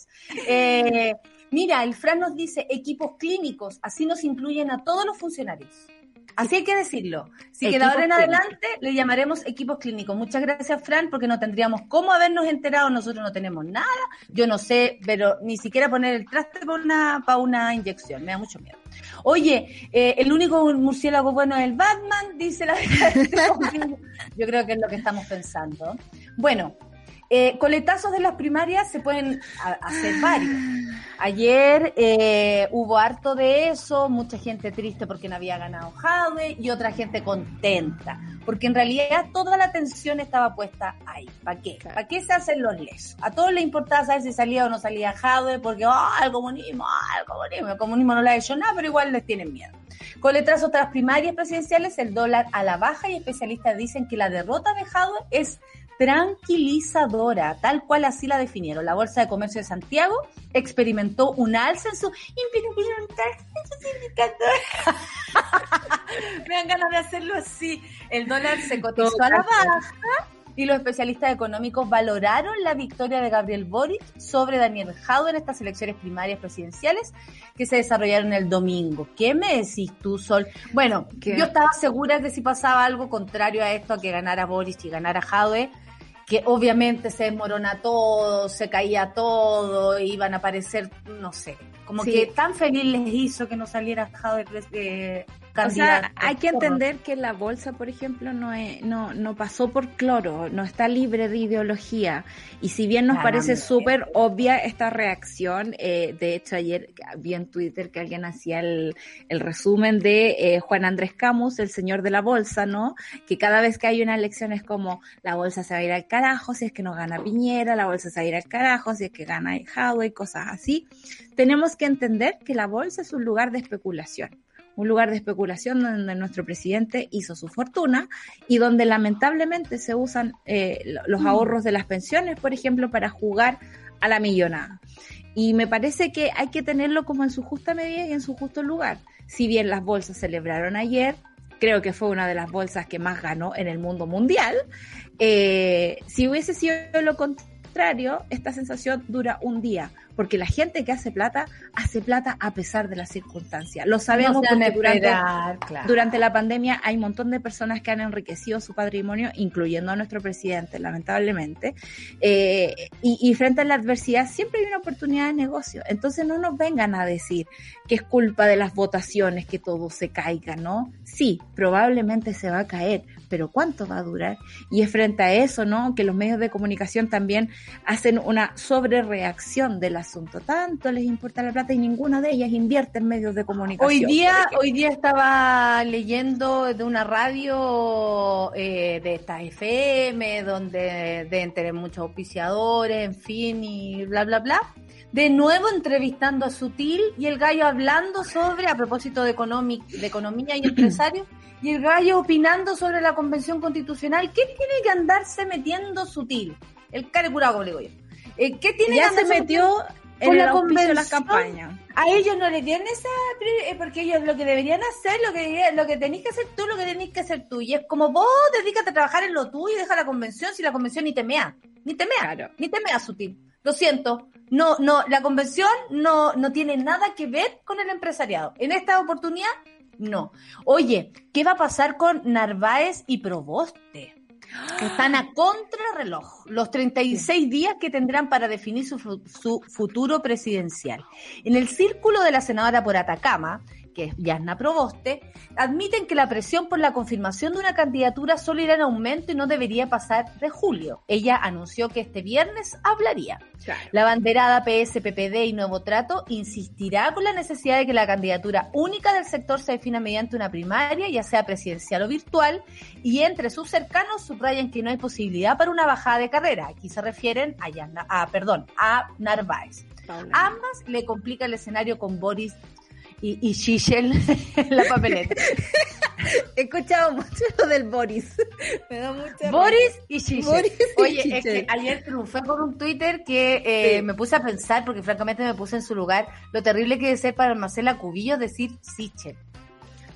Eh, mira, el Fran nos dice equipos clínicos, así nos incluyen a todos los funcionarios. Así hay que decirlo. Así que de ahora en adelante le llamaremos equipos clínicos. Muchas gracias, Fran, porque no tendríamos cómo habernos enterado. Nosotros no tenemos nada. Yo no sé, pero ni siquiera poner el traste para una, para una inyección. Me da mucho miedo. Oye, eh, el único murciélago bueno es el Batman, dice la Yo creo que es lo que estamos pensando. Bueno, eh, coletazos de las primarias se pueden hacer varios. Ayer eh, hubo harto de eso, mucha gente triste porque no había ganado Jade y otra gente contenta, porque en realidad toda la atención estaba puesta ahí. ¿Para qué? ¿Para qué se hacen los lesos? A todos les importaba saber si salía o no salía Jade, porque oh, el comunismo, oh, el comunismo, el comunismo no le ha hecho nada, pero igual les tienen miedo. Coletazos tras primarias presidenciales, el dólar a la baja y especialistas dicen que la derrota de Jade es tranquilizadora, tal cual así la definieron. La Bolsa de Comercio de Santiago experimentó un alza en su Me dan ganas de hacerlo así. El dólar se cotizó a la baja y los especialistas económicos valoraron la victoria de Gabriel Boric sobre Daniel Jado en estas elecciones primarias presidenciales que se desarrollaron el domingo. ¿Qué me decís tú, Sol? Bueno, yo estaba segura de si pasaba algo contrario a esto, a que ganara Boric y ganara Jadwe, que obviamente se desmorona todo, se caía todo, iban a aparecer, no sé, como que tan feliz les hizo que no saliera Jadwe de, o sea, hay que entender que la bolsa, por ejemplo, no, es, no, no pasó por cloro, no está libre de ideología. Y si bien nos parece súper obvia esta reacción, eh, de hecho ayer vi en Twitter que alguien hacía el, el resumen de eh, Juan Andrés Camus, el señor de la bolsa, ¿no? Que cada vez que hay una elección es como la bolsa se va a ir al carajo si es que no gana Piñera, la bolsa se va a ir al carajo si es que gana y cosas así. Tenemos que entender que la bolsa es un lugar de especulación un lugar de especulación donde nuestro presidente hizo su fortuna y donde lamentablemente se usan eh, los mm. ahorros de las pensiones, por ejemplo, para jugar a la millonada. Y me parece que hay que tenerlo como en su justa medida y en su justo lugar. Si bien las bolsas celebraron ayer, creo que fue una de las bolsas que más ganó en el mundo mundial, eh, si hubiese sido lo contrario, esta sensación dura un día porque la gente que hace plata hace plata a pesar de las circunstancias. Lo sabemos porque durante, durante la pandemia hay un montón de personas que han enriquecido su patrimonio, incluyendo a nuestro presidente, lamentablemente. Eh, y, y, frente a la adversidad siempre hay una oportunidad de negocio. Entonces no nos vengan a decir que es culpa de las votaciones que todo se caiga, ¿no? Sí, probablemente se va a caer, pero ¿cuánto va a durar? Y es frente a eso, ¿no? Que los medios de comunicación también hacen una sobrereacción de la asunto. Tanto les importa la plata y ninguna de ellas invierte en medios de comunicación. Hoy día, hoy día estaba leyendo de una radio eh, de esta FM, donde deben muchos auspiciadores, en fin, y bla, bla, bla. De nuevo entrevistando a Sutil y el gallo hablando sobre, a propósito de, economía y empresarios, y el gallo opinando sobre la convención constitucional. ¿Qué tiene que andarse metiendo Sutil? El care curado, digo yo. Eh, ¿Qué tiene ya se metió en la convención de las campañas. A ellos no les dieron esa eh, porque ellos lo que deberían hacer, lo que lo que tenéis que hacer tú, lo que tenéis que hacer tú. Y es como vos dedícate a trabajar en lo tuyo y deja la convención si la convención ni te mea. Ni te mea. Ni te mea sutil. Lo siento. No, no, la convención no, no tiene nada que ver con el empresariado. En esta oportunidad, no. Oye, ¿qué va a pasar con Narváez y Proboste? Están a contrarreloj, los 36 días que tendrán para definir su, su futuro presidencial. En el círculo de la senadora por Atacama, que es Yasna Proboste, admiten que la presión por la confirmación de una candidatura solo irá en aumento y no debería pasar de julio. Ella anunció que este viernes hablaría. La banderada PS, PPD y Nuevo Trato insistirá con la necesidad de que la candidatura única del sector se defina mediante una primaria, ya sea presidencial o virtual, y entre sus cercanos subrayan que no hay posibilidad para una bajada de carrera. Aquí se refieren a, Yasna, a perdón, a Narváez. Ambas le complica el escenario con Boris y, y en la papeleta. He escuchado mucho lo del Boris. Me da mucha Boris y Shishel. Oye, es que ayer triunfé por un Twitter que eh, me puse a pensar, porque francamente me puse en su lugar, lo terrible que debe ser para Marcela Cubillo decir Sichel.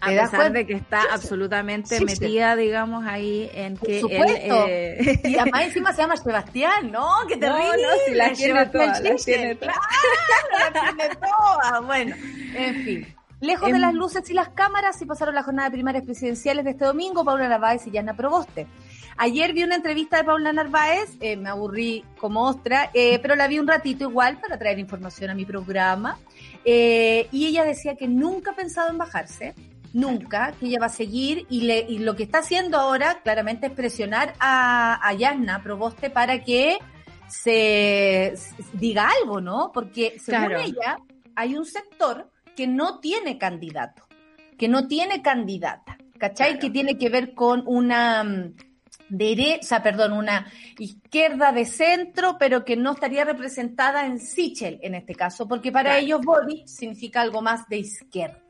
A pesar de que está absolutamente metida, digamos, ahí en que supuesto. Eh... Y además encima se llama Sebastián, ¿no? ¡Qué terrible! No, no, si la tiene toda, la tiene toda. Claro, la tiene toda. Bueno, en fin. Lejos de las luces y las cámaras, y pasaron la jornada de primarias presidenciales de este domingo, Paula Narváez y Yana Proboste. Ayer vi una entrevista de Paula Narváez, eh, me aburrí como ostra, eh, pero la vi un ratito igual para traer información a mi programa. Eh, y ella decía que nunca ha pensado en bajarse, nunca, que ella va a seguir y, le, y lo que está haciendo ahora claramente es presionar a, a Yasna Proboste para que se, diga algo, ¿no? Porque según ella hay un sector que no tiene candidato, que no tiene candidata, ¿cachai? Que tiene que ver con una mm, derecha, perdón, una izquierda de centro, pero que no estaría representada en Sichel en este caso, porque para ellos Boric significa algo más de izquierda.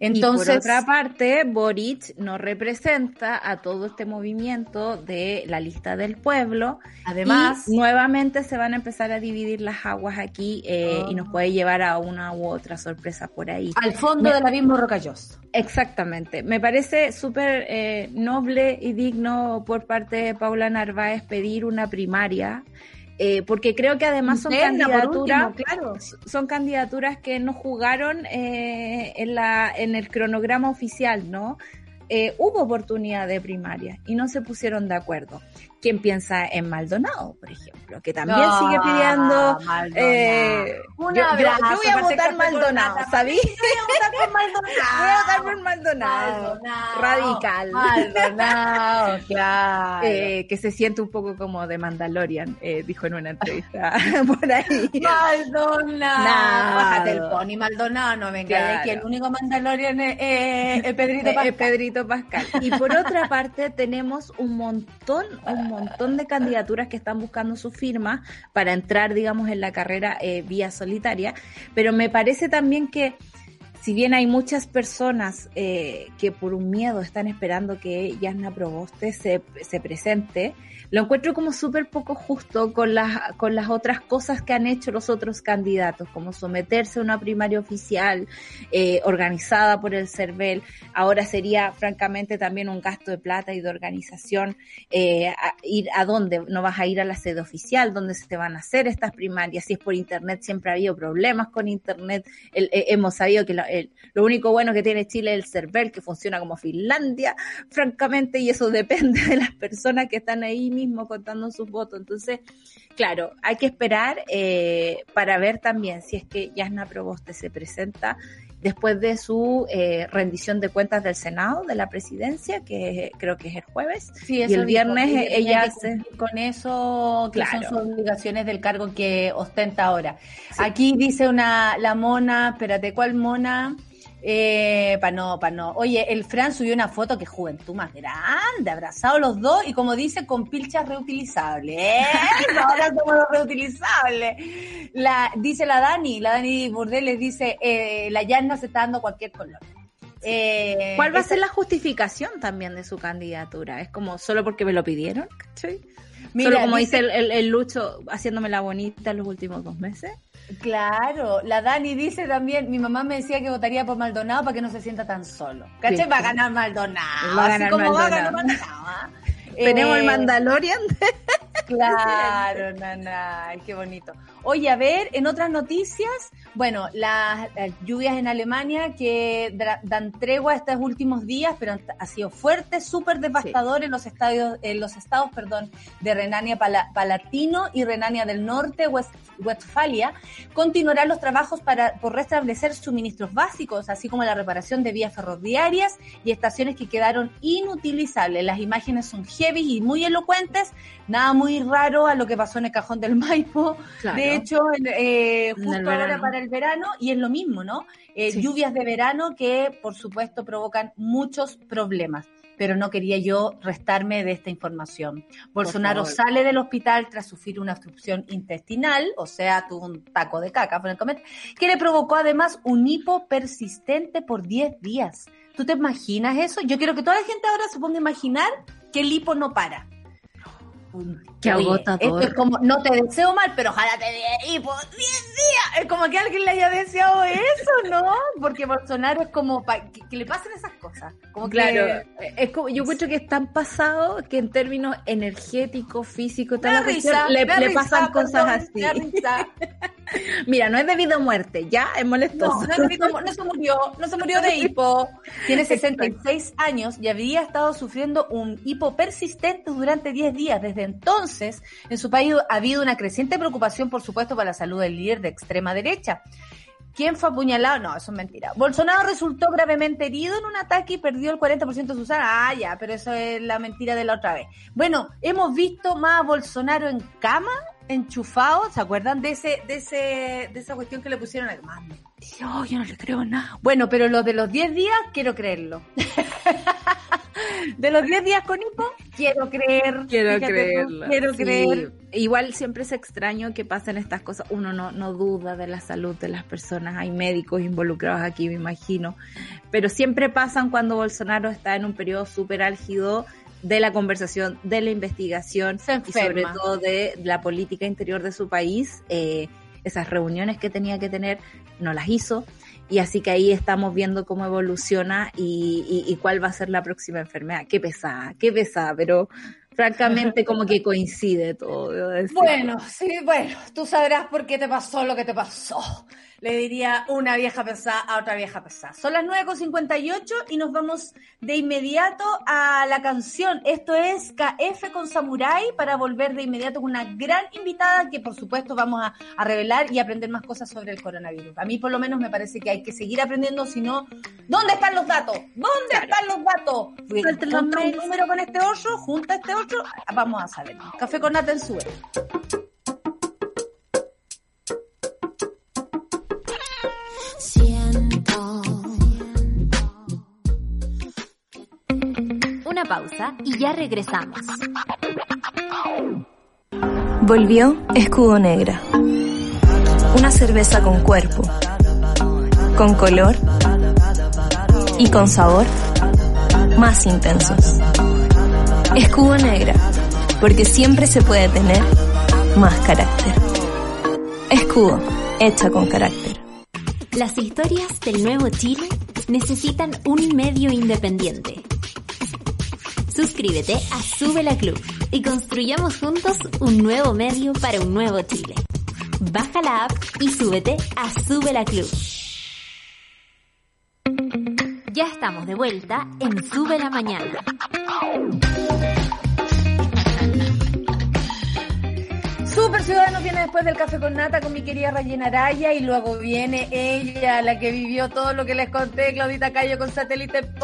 Entonces, y por otra parte, Boric no representa a todo este movimiento de la lista del pueblo. Además, nuevamente se van a empezar a dividir las aguas aquí eh, y nos puede llevar a una u otra sorpresa por ahí. Al fondo del abismo rocalloso. Exactamente. Me parece súper eh, noble y digno por parte de Paula Narváez pedir una primaria eh, porque creo que además son candidaturas, claro. son candidaturas que no jugaron eh, en, la, en el cronograma oficial, ¿no? Eh, hubo oportunidad de primaria y no se pusieron de acuerdo. ¿Quién piensa en Maldonado, por ejemplo? Que también sigue pidiendo. Eh, yo, yo, voy a votar Maldonado, ¿sabí? Voy a votar por Maldonado. voy a votar por Maldonado. Radical. Maldonado, claro. Eh, que se siente un poco como de Mandalorian, eh, dijo en una entrevista por ahí. Maldonado. Bájate el pony, Maldonado. No venga claro. que el único Mandalorian es, es Pedrito Pascal. Pedrito Pascal. Y por otra parte, tenemos un montón, un montón de candidaturas que están buscando su firma para entrar, digamos, en la carrera eh, vía solitaria, pero me parece también que si bien hay muchas personas eh, que por un miedo están esperando que Yasna Proboste se, se presente, lo encuentro como súper poco justo con las, con las otras cosas que han hecho los otros candidatos, como someterse a una primaria oficial eh, organizada por el CERVEL. Ahora sería francamente también un gasto de plata y de organización. Eh, ir a dónde, no vas a ir a la sede oficial, donde se te van a hacer estas primarias. Si es por internet, siempre ha habido problemas con internet. El, hemos sabido que lo único bueno que tiene Chile es el CERVEL, que funciona como Finlandia, francamente, y eso depende de las personas que están ahí mismo mismo contando sus votos. Entonces, claro, hay que esperar eh, para ver también si es que Yasna Proboste se presenta después de su eh, rendición de cuentas del Senado, de la presidencia, que creo que es el jueves. y el viernes ella hace... Con eso, que son sus obligaciones del cargo que ostenta ahora. Aquí dice una, la mona, espérate, ¿cuál mona? Eh, para no, para no. Oye, el Fran subió una foto que juventud más grande, abrazados los dos y como dice, con pilchas reutilizables. ¿eh? Ahora somos los reutilizables. La, dice la Dani, la Dani Burdeles dice, eh, la Yasna se está dando cualquier color. Eh, ¿Cuál va a ser la justificación también de su candidatura? ¿Es como solo porque me lo pidieron? ¿Sí? Solo como dice, el, el, el, Lucho haciéndome la bonita los últimos dos meses. Claro, la Dani dice también, mi mamá me decía que votaría por Maldonado para que no se sienta tan solo. ¿Caché? Va a ganar Maldonado. Va a ganar Maldonado. Va a ganar Maldonado ¿ah? Tenemos el eh, Mandalorian. Claro, nana, qué bonito. Oye, a ver, en otras noticias, bueno, las, lluvias en Alemania que dan tregua estos últimos días, pero ha sido fuerte, súper devastador en los estadios, en los estados, perdón, de Renania Palatino y Renania del Norte, Westfalia. Continuarán los trabajos para por restablecer suministros básicos, así como la reparación de vías ferroviarias y estaciones que quedaron inutilizables. Las imágenes son heavy y muy elocuentes, nada muy raro a lo que pasó en el cajón del Maipo. De hecho, eh, justo ahora para el verano, y es lo mismo, ¿no? Eh, lluvias de verano que, por supuesto, provocan muchos problemas. Pero no quería yo restarme de esta información. Bolsonaro sale del hospital tras sufrir una obstrucción intestinal, o sea, tuvo un taco de caca, por el que le provocó además un hipo persistente por 10 días. ¿Tú te imaginas eso? Yo quiero que toda la gente ahora se ponga a imaginar que el hipo no para. Qué agotador. es como, no te deseo mal, pero ojalá te dé hipo 10 días. Es como que alguien le haya deseado eso, ¿no? Porque Bolsonaro es como que, le pasen esas cosas. Como claro. es como, yo encuentro que es tan pasado que en términos energéticos, físicos, le, pasan cosas así. Mira, no es debido a muerte, ya es molestoso. No, no, se murió, no se murió de hipo. Tiene 66 años y había estado sufriendo un hipo persistente durante 10 días desde entonces, en su país ha habido una creciente preocupación, por supuesto, para la salud del líder de extrema derecha. ¿Quién fue apuñalado? No, eso es mentira. Bolsonaro resultó gravemente herido en un ataque y perdió el 40% de su sangre. Ah, ya, pero eso es la mentira de la otra vez. Bueno, hemos visto más a Bolsonaro en cama, enchufado. ¿Se acuerdan de ese, de ese, de esa cuestión que le pusieron al mando? Oh, yo no le creo nada. Bueno, pero los de los 10 días, quiero creerlo. de los 10 días con hipo, quiero creer. Quiero creer. Quiero creer. Igual siempre es extraño que pasen estas cosas. Uno no, no duda de la salud de las personas. Hay médicos involucrados aquí, me imagino. Pero siempre pasan cuando Bolsonaro está en un periodo súper álgido de la conversación, de la investigación y sobre todo de la política interior de su país. Eh, esas reuniones que tenía que tener no las hizo y así que ahí estamos viendo cómo evoluciona y, y, cuál va a ser la próxima enfermedad. Qué pesada, qué pesada, pero francamente como que coincide todo. Bueno, sí, bueno, tú sabrás por qué te pasó lo que te pasó le diría una vieja pesada a otra vieja pesada. Son las 9.58 y nos vamos de inmediato a la canción. Esto es KF con Samurai para volver de inmediato con una gran invitada que por supuesto vamos a, revelar y aprender más cosas sobre el coronavirus. A mí por lo menos me parece que hay que seguir aprendiendo, si no, ¿dónde están los datos? ¿Dónde están los datos? Junta un número con este 8, junta este 8, vamos a saber. Café con nata en pausa y ya regresamos. Volvió Escudo Negra. Una cerveza con cuerpo, con color y con sabor más intensos. Escudo Negra, porque siempre se puede tener más carácter. Escudo, hecha con carácter. Las historias del nuevo Chile necesitan un medio independiente. Suscríbete a Sube la Club y construyamos juntos un nuevo medio para un nuevo Chile. Baja la app y súbete a Sube la Club. Ya estamos de vuelta en Sube la Mañana. Super Ciudadano viene después del café con nata con mi querida Rayena Araya y luego viene ella, la que vivió todo lo que les conté, Claudita Cayo con satélite pop.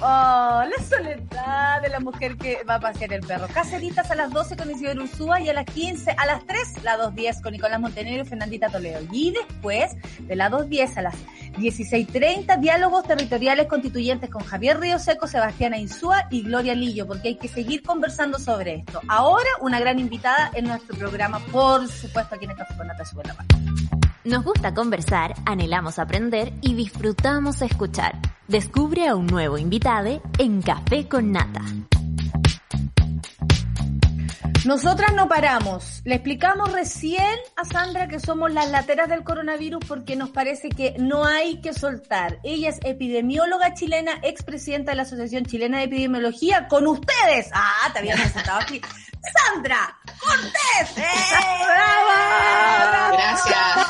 Oh, la soledad de la mujer que va a pasear el perro. Caceritas a las 12 con Isidoro Ursúa y a las 15, a las 3, la 2.10 con Nicolás Montenegro y Fernandita Toledo. Y después, de la 2.10 a las 16.30, diálogos territoriales constituyentes con Javier Río Seco, Sebastián Insúa y Gloria Lillo, porque hay que seguir conversando sobre esto. Ahora, una gran invitada en nuestro programa, por supuesto, aquí en Café con Nata la Nos gusta conversar, anhelamos aprender y disfrutamos escuchar. Descubre a un nuevo invitado en Café con Nata. Nosotras no paramos. Le explicamos recién a Sandra que somos las lateras del coronavirus porque nos parece que no hay que soltar. Ella es epidemióloga chilena, expresidenta de la Asociación Chilena de Epidemiología, con ustedes. Ah, te había presentado aquí. Sandra Cortés. ¡Eh! ¡Bravo! Gracias.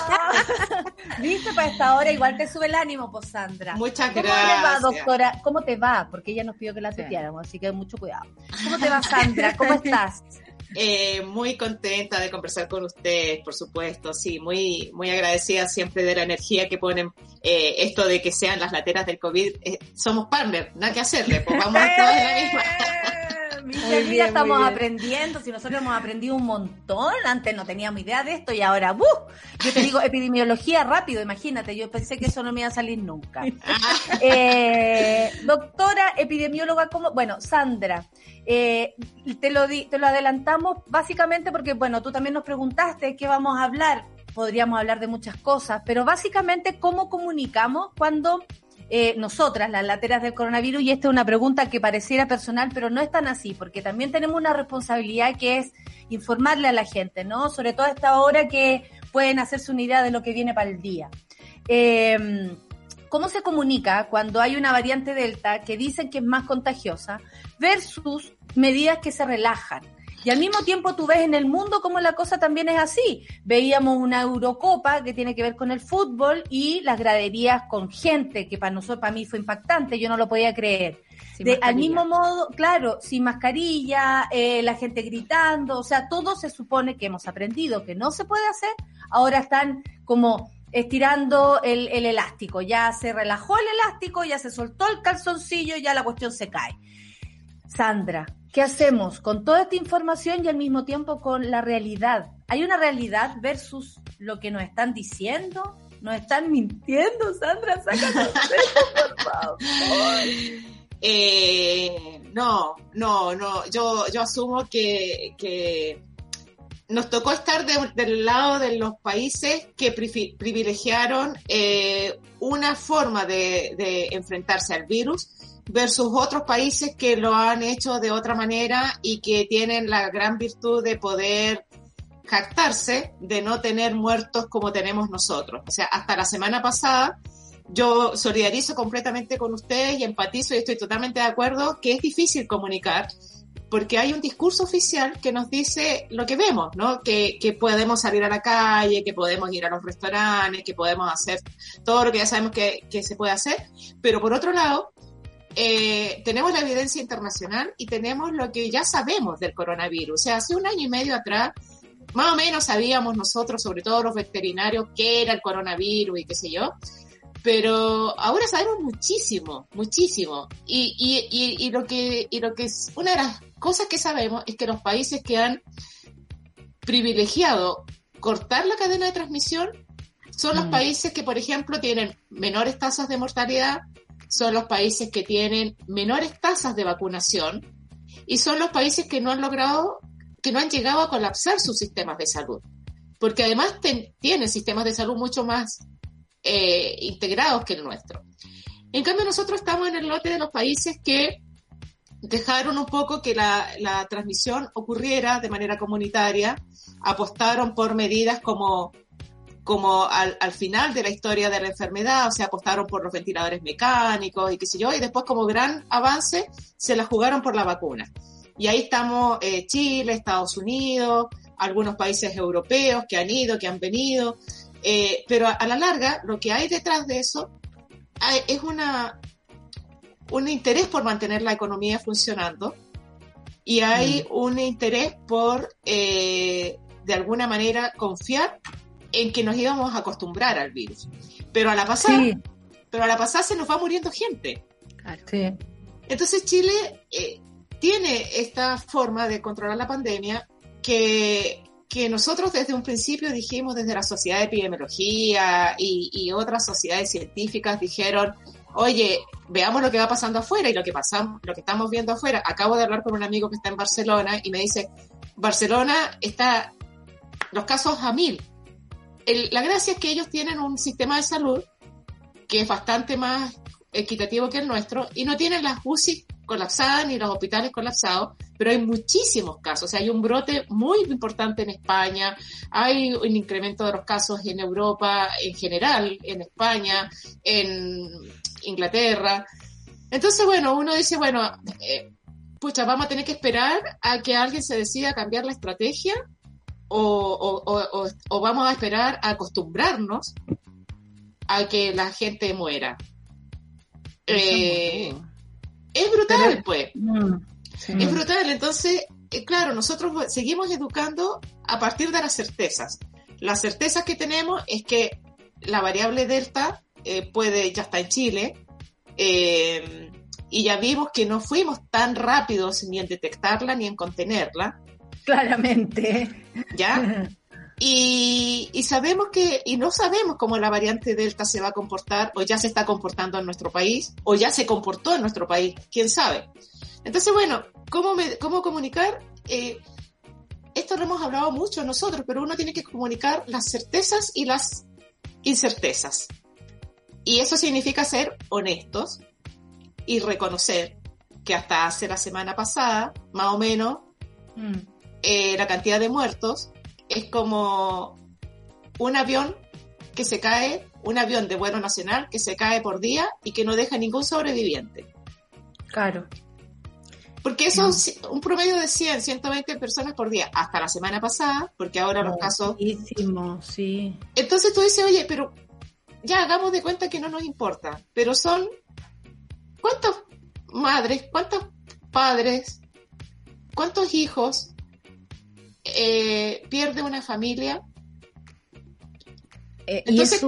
Viste, para esta hora igual te sube el ánimo, pues Sandra. Muchas ¿Cómo gracias. te va, doctora? ¿Cómo te va? Porque ella nos pidió que la tuteáramos, así que mucho cuidado. ¿Cómo te va, Sandra? ¿Cómo estás? Eh, muy contenta de conversar con ustedes, por supuesto, sí, muy, muy agradecida siempre de la energía que ponen eh, esto de que sean las lateras del COVID. Eh, somos partners, nada que hacerle, pues vamos en la misma. Mira, mira, estamos aprendiendo, si nosotros hemos aprendido un montón, antes no teníamos idea de esto y ahora, ¡buh! Yo te digo epidemiología rápido, imagínate, yo pensé que eso no me iba a salir nunca. Eh, doctora epidemióloga, como, bueno, Sandra, eh, te, lo di, te lo adelantamos básicamente porque, bueno, tú también nos preguntaste qué vamos a hablar, podríamos hablar de muchas cosas, pero básicamente cómo comunicamos cuando eh, nosotras, las lateras del coronavirus, y esta es una pregunta que pareciera personal, pero no es tan así, porque también tenemos una responsabilidad que es informarle a la gente, ¿no? Sobre todo a esta hora que pueden hacerse una idea de lo que viene para el día. Eh, ¿Cómo se comunica cuando hay una variante Delta que dicen que es más contagiosa versus medidas que se relajan? Y al mismo tiempo tú ves en el mundo cómo la cosa también es así. Veíamos una Eurocopa que tiene que ver con el fútbol y las graderías con gente, que para nosotros, para mí fue impactante, yo no lo podía creer. De, al mismo modo, claro, sin mascarilla, eh, la gente gritando, o sea, todo se supone que hemos aprendido que no se puede hacer, ahora están como estirando el, el elástico, ya se relajó el elástico, ya se soltó el calzoncillo, ya la cuestión se cae. Sandra, ¿qué hacemos con toda esta información y al mismo tiempo con la realidad? ¿Hay una realidad versus lo que nos están diciendo? ¿Nos están mintiendo, Sandra? Sácanos de por favor. Eh, no, no, no. Yo, yo asumo que, que nos tocó estar del lado de los países que privilegiaron eh, una forma de, de, enfrentarse al virus versus otros países que lo han hecho de otra manera y que tienen la gran virtud de poder jactarse de no tener muertos como tenemos nosotros. O sea, hasta la semana pasada yo solidarizo completamente con ustedes y empatizo y estoy totalmente de acuerdo que es difícil comunicar porque hay un discurso oficial que nos dice lo que vemos, ¿no? Que, podemos salir a la calle, que podemos ir a los restaurantes, que podemos hacer todo lo que ya sabemos que se puede hacer, pero por otro lado, eh, tenemos la evidencia internacional y tenemos lo que ya sabemos del coronavirus. O sea, hace un año y medio atrás, más o menos sabíamos nosotros, sobre todo los veterinarios, qué era el coronavirus y qué sé yo, pero ahora sabemos muchísimo, muchísimo. Y, y, y, lo que, y lo que es una de las cosas que sabemos es que los países que han privilegiado cortar la cadena de transmisión son los mm. países que, por ejemplo, tienen menores tasas de mortalidad, son los países que tienen menores tasas de vacunación y son los países que no han logrado, que no han llegado a colapsar sus sistemas de salud. Porque además tienen sistemas de salud mucho más eh, integrados que el nuestro. En cambio, nosotros estamos en el lote de los países que dejaron un poco que la, la transmisión ocurriera de manera comunitaria, apostaron por medidas como como al, al, final de la historia de la enfermedad, o sea, apostaron por los ventiladores mecánicos y qué sé yo, y después como gran avance se la jugaron por la vacuna. Y ahí estamos eh, Chile, Estados Unidos, algunos países europeos que han ido, que han venido, eh, pero a, la larga lo que hay detrás de eso hay, es una, un interés por mantener la economía funcionando y hay mm. un interés por, eh, de alguna manera, confiar en que nos íbamos a acostumbrar al virus. Pero a la pasada, pero a la pasada se nos va muriendo gente. Entonces Chile eh, tiene esta forma de controlar la pandemia que, que nosotros desde un principio dijimos, desde la Sociedad de Epidemiología y, y otras sociedades científicas dijeron, oye, veamos lo que va pasando afuera y lo que pasamos, lo que estamos viendo afuera. Acabo de hablar con un amigo que está en Barcelona y me dice, Barcelona está los casos a mil la gracia es que ellos tienen un sistema de salud que es bastante más equitativo que el nuestro y no tienen las UCI colapsadas ni los hospitales colapsados, pero hay muchísimos casos. O sea, hay un brote muy importante en España, hay un incremento de los casos en Europa en general, en España, en Inglaterra. Entonces, bueno, uno dice, bueno, eh, pucha, vamos a tener que esperar a que alguien se decida cambiar la estrategia o, o, vamos a esperar a acostumbrarnos a que la gente muera. Eh, es brutal, pues. Mm, es brutal. Entonces, eh, claro, nosotros seguimos educando a partir de las certezas. Las certezas que tenemos es que la variable delta eh, puede, ya está en Chile, y ya vimos que no fuimos tan rápidos ni en detectarla ni en contenerla. Claramente. ¿Ya? Y, sabemos que, y no sabemos cómo la variante Delta se va a comportar, o ya se está comportando en nuestro país, o ya se comportó en nuestro país, quién sabe. Entonces, bueno, ¿cómo, me, cómo comunicar? Eh, esto lo hemos hablado mucho nosotros, pero uno tiene que comunicar las certezas y las incertezas. Y eso significa ser honestos y reconocer que hasta hace la semana pasada, más o menos, mm eh, la cantidad de muertos es como un avión que se cae, un avión de vuelo nacional que se cae por día y que no deja ningún sobreviviente. Claro. Porque eso es un promedio de 100, 120 personas por día, hasta la semana pasada, porque ahora los casos... sí. Entonces tú dices, oye, pero ya hagamos de cuenta que no nos importa, pero son... ¿Cuántas madres, cuántos padres, cuántos hijos eh, pierde una familia. Eh, y es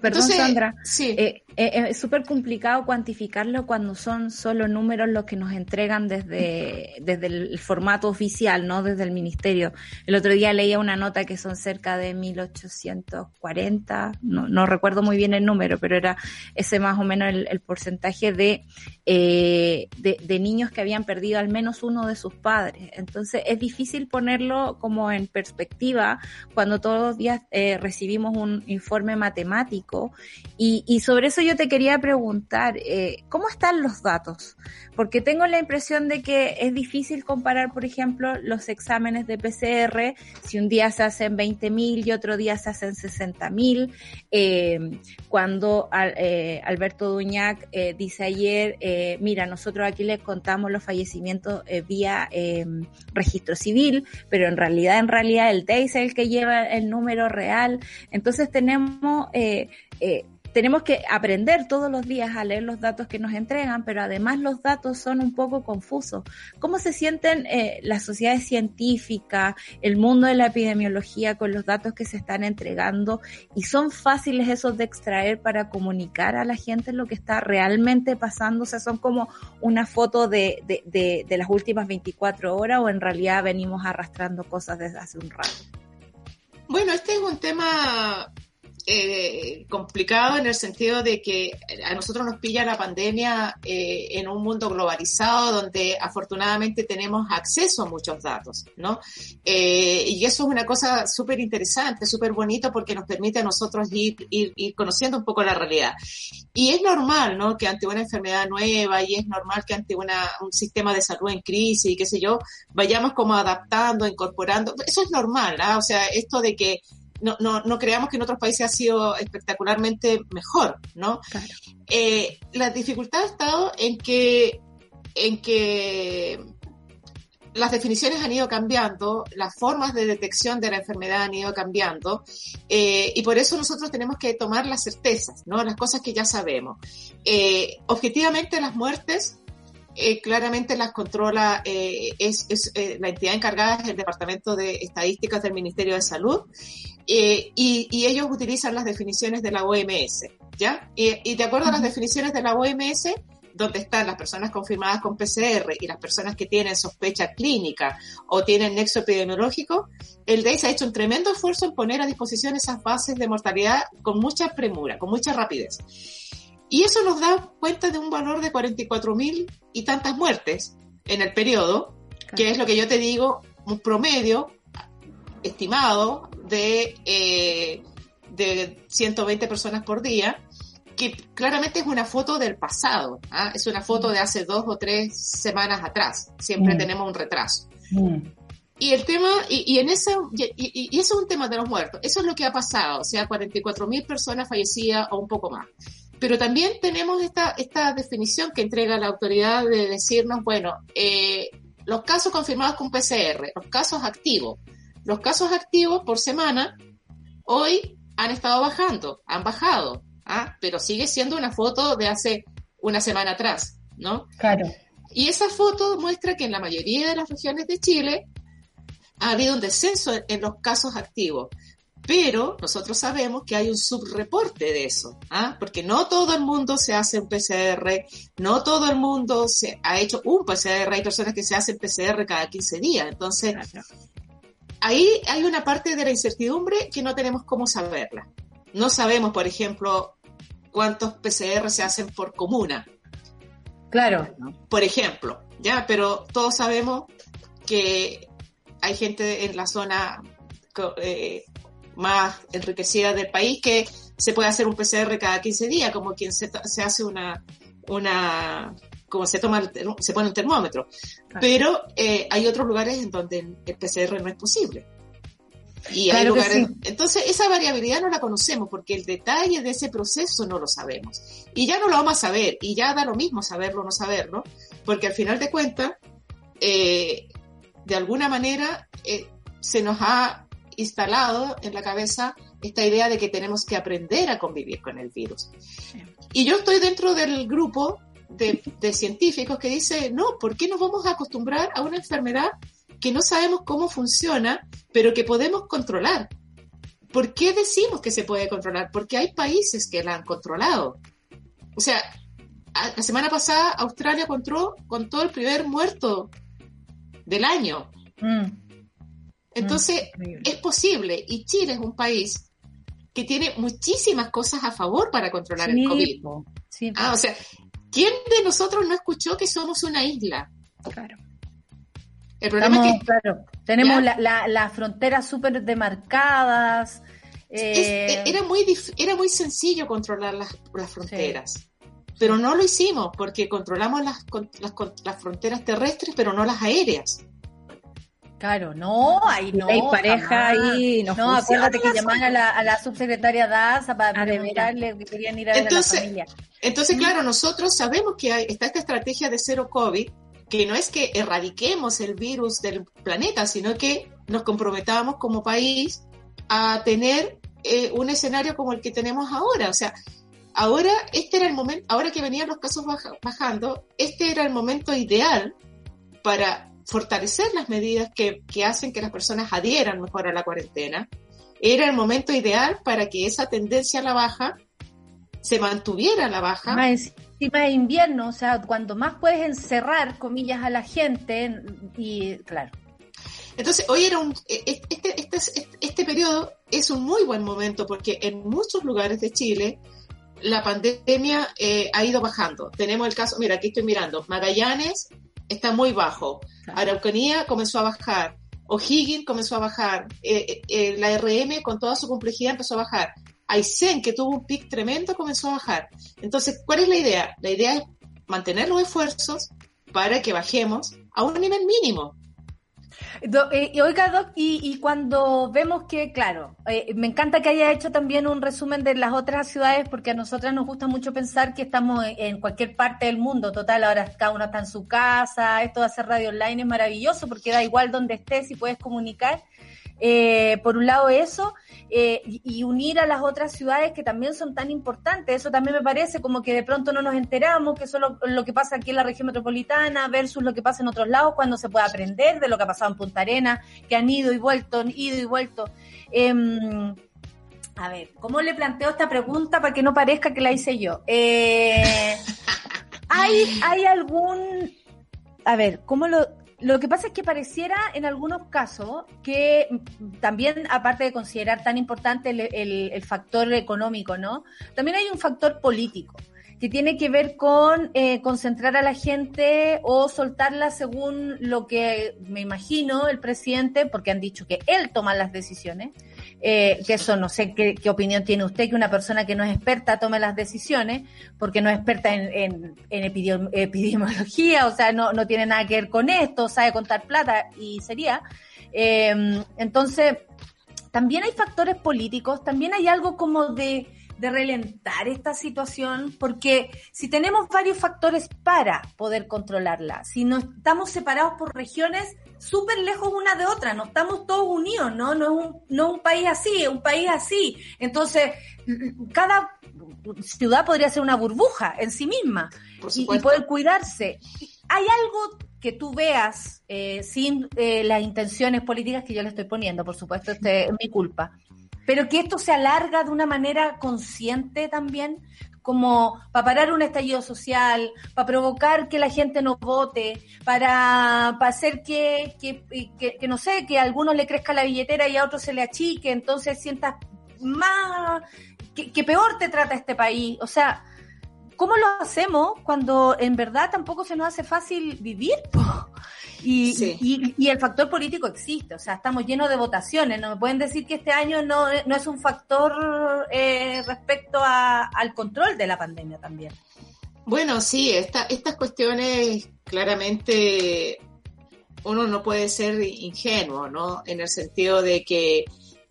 Perdón, Sandra. Sí. Eh, eh, es súper complicado cuantificarlo cuando son solo números los que nos entregan desde, desde el formato oficial, no desde el ministerio. El otro día leía una nota que son cerca de 1840, no, no recuerdo muy bien el número, pero era ese más o menos el, porcentaje de, eh, de, de, niños que habían perdido al menos uno de sus padres. Entonces es difícil ponerlo como en perspectiva cuando todos los días eh, recibimos un informe matemático y, y sobre eso yo te quería preguntar, eh, ¿cómo están los datos? Porque tengo la impresión de que es difícil comparar, por ejemplo, los exámenes de PCR, si un día se hacen 20.000 y otro día se hacen 60.000. Eh, cuando eh, Alberto Duñac eh, dice ayer, mira, nosotros aquí les contamos los fallecimientos vía em, registro civil, pero en realidad, en realidad el DEI es el que lleva el número real. Entonces tenemos tenemos que aprender todos los días a leer los datos que nos entregan, pero además los datos son un poco confusos. ¿Cómo se sienten eh, las sociedades científicas, el mundo de la epidemiología con los datos que se están entregando? ¿Y son fáciles esos de extraer para comunicar a la gente lo que está realmente pasando? O sea, son como una foto de, de, de, de las últimas 24 horas o en realidad venimos arrastrando cosas desde hace un rato. Bueno, este es un tema eh, complicado en el sentido de que a nosotros nos pilla la pandemia eh, en un mundo globalizado donde afortunadamente tenemos acceso a muchos datos, ¿no? Eh, y eso es una cosa súper interesante, súper bonito porque nos permite a nosotros ir, ir, ir, conociendo un poco la realidad. Y es normal, ¿no? Que ante una enfermedad nueva y es normal que ante una, un sistema de salud en crisis y qué sé yo, vayamos como adaptando, incorporando. Eso es normal, ¿no? O sea, esto de que no, no, no creamos que en otros países ha sido espectacularmente mejor, ¿no? Claro. Eh, la dificultad ha estado en que, en que las definiciones han ido cambiando, las formas de detección de la enfermedad han ido cambiando, eh, y por eso nosotros tenemos que tomar las certezas, ¿no? Las cosas que ya sabemos. Eh, objetivamente las muertes eh, claramente las controla, eh, es, es eh, la entidad encargada es el Departamento de Estadísticas del Ministerio de Salud, y, y, ellos utilizan las definiciones de la OMS, ¿ya? Y, y de acuerdo a las definiciones de la OMS, donde están las personas confirmadas con PCR y las personas que tienen sospecha clínica o tienen nexo epidemiológico, el DEIS ha hecho un tremendo esfuerzo en poner a disposición esas bases de mortalidad con mucha premura, con mucha rapidez. Y eso nos da cuenta de un valor de 44 mil y tantas muertes en el periodo, que es lo que yo te digo, un promedio estimado de, eh, de 120 personas por día, que claramente es una foto del pasado, ¿ah? es una foto de hace dos o tres semanas atrás, siempre mm. tenemos un retraso. Mm. Y el tema, y, y en ese, y, y, y, eso es un tema de los muertos, eso es lo que ha pasado, o sea, 44 mil personas fallecidas o un poco más. Pero también tenemos esta, esta definición que entrega la autoridad de decirnos, bueno, eh, los casos confirmados con PCR, los casos activos. Los casos activos por semana hoy han estado bajando, han bajado, ¿ah? pero sigue siendo una foto de hace una semana atrás, ¿no? Claro. Y esa foto muestra que en la mayoría de las regiones de Chile ha habido un descenso en los casos activos. Pero nosotros sabemos que hay un subreporte de eso, ¿ah? porque no todo el mundo se hace un PCR, no todo el mundo se ha hecho un PCR, hay personas que se hacen PCR cada 15 días. Entonces, ahí hay una parte de la incertidumbre que no tenemos cómo saberla. No sabemos, por ejemplo, cuántos PCR se hacen por comuna. Claro. Por ejemplo, ya, pero todos sabemos que hay gente en la zona eh, más enriquecida del país que se puede hacer un PCR cada 15 días, como quien se, se hace una, una, como se toma, el, se pone un termómetro. Claro. Pero eh, hay otros lugares en donde el PCR no es posible. Y claro hay lugares, sí. entonces esa variabilidad no la conocemos porque el detalle de ese proceso no lo sabemos. Y ya no lo vamos a saber, y ya da lo mismo saberlo o no saberlo, porque al final de cuentas, eh, de alguna manera, eh, se nos ha instalado en la cabeza esta idea de que tenemos que aprender a convivir con el virus. Y yo estoy dentro del grupo de, de, científicos que dice, no, ¿por qué nos vamos a acostumbrar a una enfermedad que no sabemos cómo funciona, pero que podemos controlar? ¿Por qué decimos que se puede controlar? Porque hay países que la han controlado. O sea, la semana pasada Australia contó, contó el primer muerto del año. Mm. Entonces, mm, es posible. Y Chile es un país que tiene muchísimas cosas a favor para controlar el COVID. Ah, o sea, ¿quién de nosotros no escuchó que somos una isla? Claro. El problema es que... Claro, tenemos las la, fronteras súper demarcadas. Eh, era, muy era muy sencillo controlar las, fronteras. Pero no lo hicimos porque controlamos las, las, las fronteras terrestres, pero no las aéreas. Claro, no, ahí no. Hay pareja ahí. No, no acuérdate que llamaban a la, a la subsecretaria Daza para ah, preguntarle que querían ir a ver entonces, a la familia. Entonces, claro, nosotros sabemos que hay, está esta estrategia de cero COVID, que no es que erradiquemos el virus del planeta, sino que nos comprometamos como país a tener eh, un escenario como el que tenemos ahora. O sea, ahora este era el momento, ahora que venían los casos bajando, este era el momento ideal para fortalecer las medidas que, hacen que las personas adhieran mejor a la cuarentena, era el momento ideal para que esa tendencia a la baja se mantuviera a la baja. Más encima de invierno, o sea, cuando más puedes encerrar, comillas, a la gente, y claro. Entonces, hoy era un, este, este, este, este periodo es un muy buen momento porque en muchos lugares de Chile la pandemia eh, ha ido bajando. Tenemos el caso, mira, aquí estoy mirando, Magallanes está muy bajo. Araucanía comenzó a bajar. O'Higgins comenzó a bajar. Eh, eh, eh, la RM con toda su complejidad empezó a bajar. Aysén, que tuvo un pic tremendo, comenzó a bajar. Entonces, ¿cuál es la idea? La idea es mantener los esfuerzos para que bajemos a un nivel mínimo. Eh, y oiga, Doc, y, cuando vemos que, claro, eh, me encanta que haya hecho también un resumen de las otras ciudades, porque a nosotras nos gusta mucho pensar que estamos en, cualquier parte del mundo. Total, ahora cada uno está en su casa, esto de hacer radio online es maravilloso, porque da igual donde estés y puedes comunicar. Eh, por un lado eso, eh, y, unir a las otras ciudades que también son tan importantes. Eso también me parece como que de pronto no nos enteramos que eso es lo, que pasa aquí en la región metropolitana versus lo que pasa en otros lados cuando se puede aprender de lo que ha pasado en Punta Arena, que han ido y vuelto, ido y vuelto. Em, a ver, ¿cómo le planteo esta pregunta para que no parezca que la hice yo? Eh, ¿hay, ¿Hay algún... A ver, ¿cómo lo, lo que pasa es que pareciera en algunos casos que también, aparte de considerar tan importante el, factor económico, ¿no? También hay un factor político que tiene que ver con eh, concentrar a la gente o soltarla según lo que me imagino el presidente, porque han dicho que él toma las decisiones, eh, que eso no sé qué, opinión tiene usted, que una persona que no es experta tome las decisiones, porque no es experta en, epidemiología, o sea, no, no tiene nada que ver con esto, sabe contar plata y sería. Eh, entonces, también hay factores políticos, también hay algo como de de relentar esta situación, porque si tenemos varios factores para poder controlarla, si no estamos separados por regiones súper lejos una de otra, no estamos todos unidos, ¿no? No es un, no un país así, es un país así. Entonces, cada ciudad podría ser una burbuja en sí misma y, poder cuidarse. ¿Hay algo que tú veas eh, sin eh, las intenciones políticas que yo le estoy poniendo? Por supuesto, este es mi culpa pero que esto se alarga de una manera consciente también, como para parar un estallido social, para provocar que la gente no vote, para, para hacer que, que, no sé, que a algunos le crezca la billetera y a otros se le achique, entonces sientas más, que, peor te trata este país. O sea, ¿cómo lo hacemos cuando en verdad tampoco se nos hace fácil vivir? Y, y, el factor político existe, o sea, estamos llenos de votaciones, no me pueden decir que este año no, no es un factor eh, respecto al control de la pandemia también. Bueno, sí, esta, estas cuestiones claramente uno no puede ser ingenuo, ¿no? En el sentido de que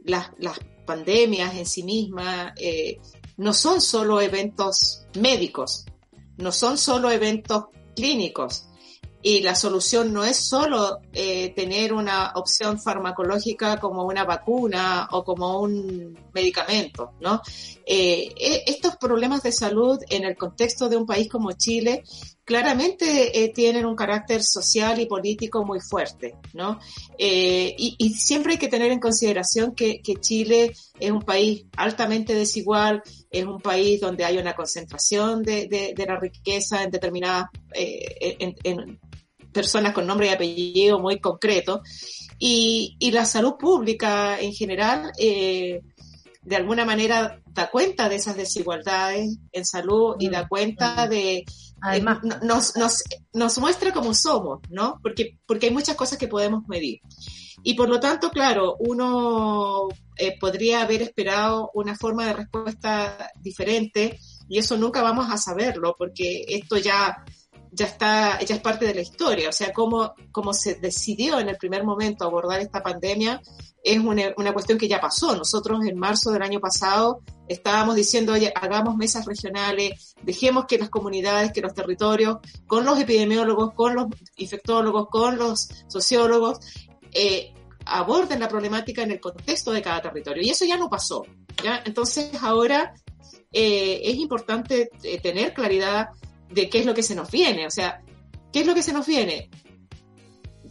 las, las pandemias en sí mismas eh, no son solo eventos médicos, no son solo eventos clínicos, y la solución no es solo eh, tener una opción farmacológica como una vacuna o como un medicamento, ¿no? Eh, e, estos problemas de salud en el contexto de un país como Chile claramente eh, tienen un carácter social y político muy fuerte, ¿no? Y, siempre hay que tener en consideración que, que Chile es un país altamente desigual, es un país donde hay una concentración de, de, la riqueza en determinadas eh, en, personas con nombre y apellido muy concreto. Y, y la salud pública en general, eh, de alguna manera, da cuenta de esas desigualdades en salud y da cuenta de... Además, nos, nos, nos muestra cómo somos, ¿no? Porque, porque hay muchas cosas que podemos medir. Y por lo tanto, claro, uno eh, podría haber esperado una forma de respuesta diferente y eso nunca vamos a saberlo porque esto ya, ya está, ya es parte de la historia. O sea, cómo, cómo se decidió en el primer momento abordar esta pandemia es una, una cuestión que ya pasó. Nosotros en marzo del año pasado estábamos diciendo, oye, hagamos mesas regionales, dejemos que las comunidades, que los territorios, con los epidemiólogos, con los infectólogos, con los sociólogos, eh, aborden la problemática en el contexto de cada territorio. Y eso ya no pasó. ¿ya? Entonces ahora eh, es importante eh, tener claridad de qué es lo que se nos viene. O sea, ¿qué es lo que se nos viene?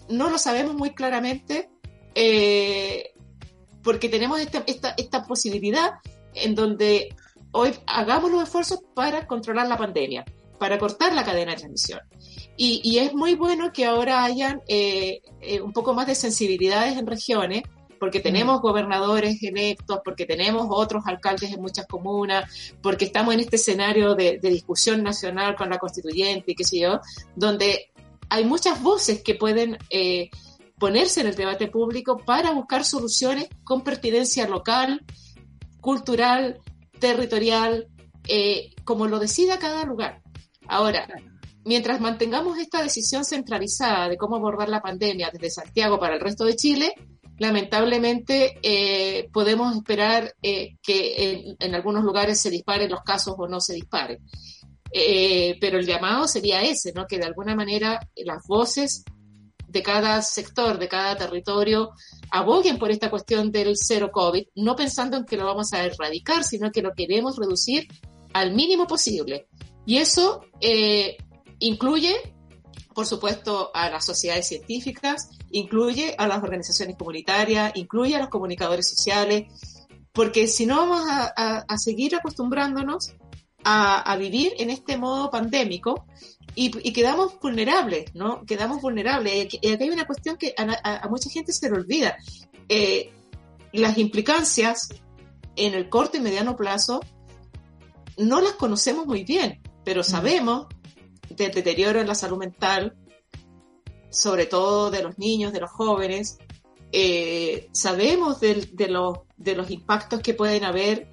No lo sabemos muy claramente eh, porque tenemos esta, esta, esta posibilidad en donde hoy hagamos los esfuerzos para controlar la pandemia, para cortar la cadena de transmisión. Y, es muy bueno que ahora hayan eh, eh, un poco más de sensibilidades en regiones, porque tenemos mm. gobernadores electos, porque tenemos otros alcaldes en muchas comunas, porque estamos en este escenario de, discusión nacional con la constituyente y qué sé yo, donde hay muchas voces que pueden eh, ponerse en el debate público para buscar soluciones con pertinencia local, cultural, territorial, como lo decida cada lugar. Ahora, mientras mantengamos esta decisión centralizada de cómo abordar la pandemia desde Santiago para el resto de Chile, lamentablemente eh, podemos esperar eh, que en, algunos lugares se disparen los casos o no se disparen. Eh, pero el llamado sería ese, ¿no? que de alguna manera las voces de cada sector, de cada territorio, aboguen por esta cuestión del cero COVID, no pensando en que lo vamos a erradicar, sino que lo queremos reducir al mínimo posible. Y eso Incluye, por supuesto, a las sociedades científicas, incluye a las organizaciones comunitarias, incluye a los comunicadores sociales, porque si no vamos a, seguir acostumbrándonos a, vivir en este modo pandémico y, quedamos vulnerables, ¿no? Quedamos vulnerables. Y aquí hay una cuestión que a, mucha gente se le olvida. Eh, las implicancias en el corto y mediano plazo no las conocemos muy bien, pero sabemos del deterioro en la salud mental, sobre todo de los niños, de los jóvenes. Eh, sabemos de, los, de los impactos que pueden haber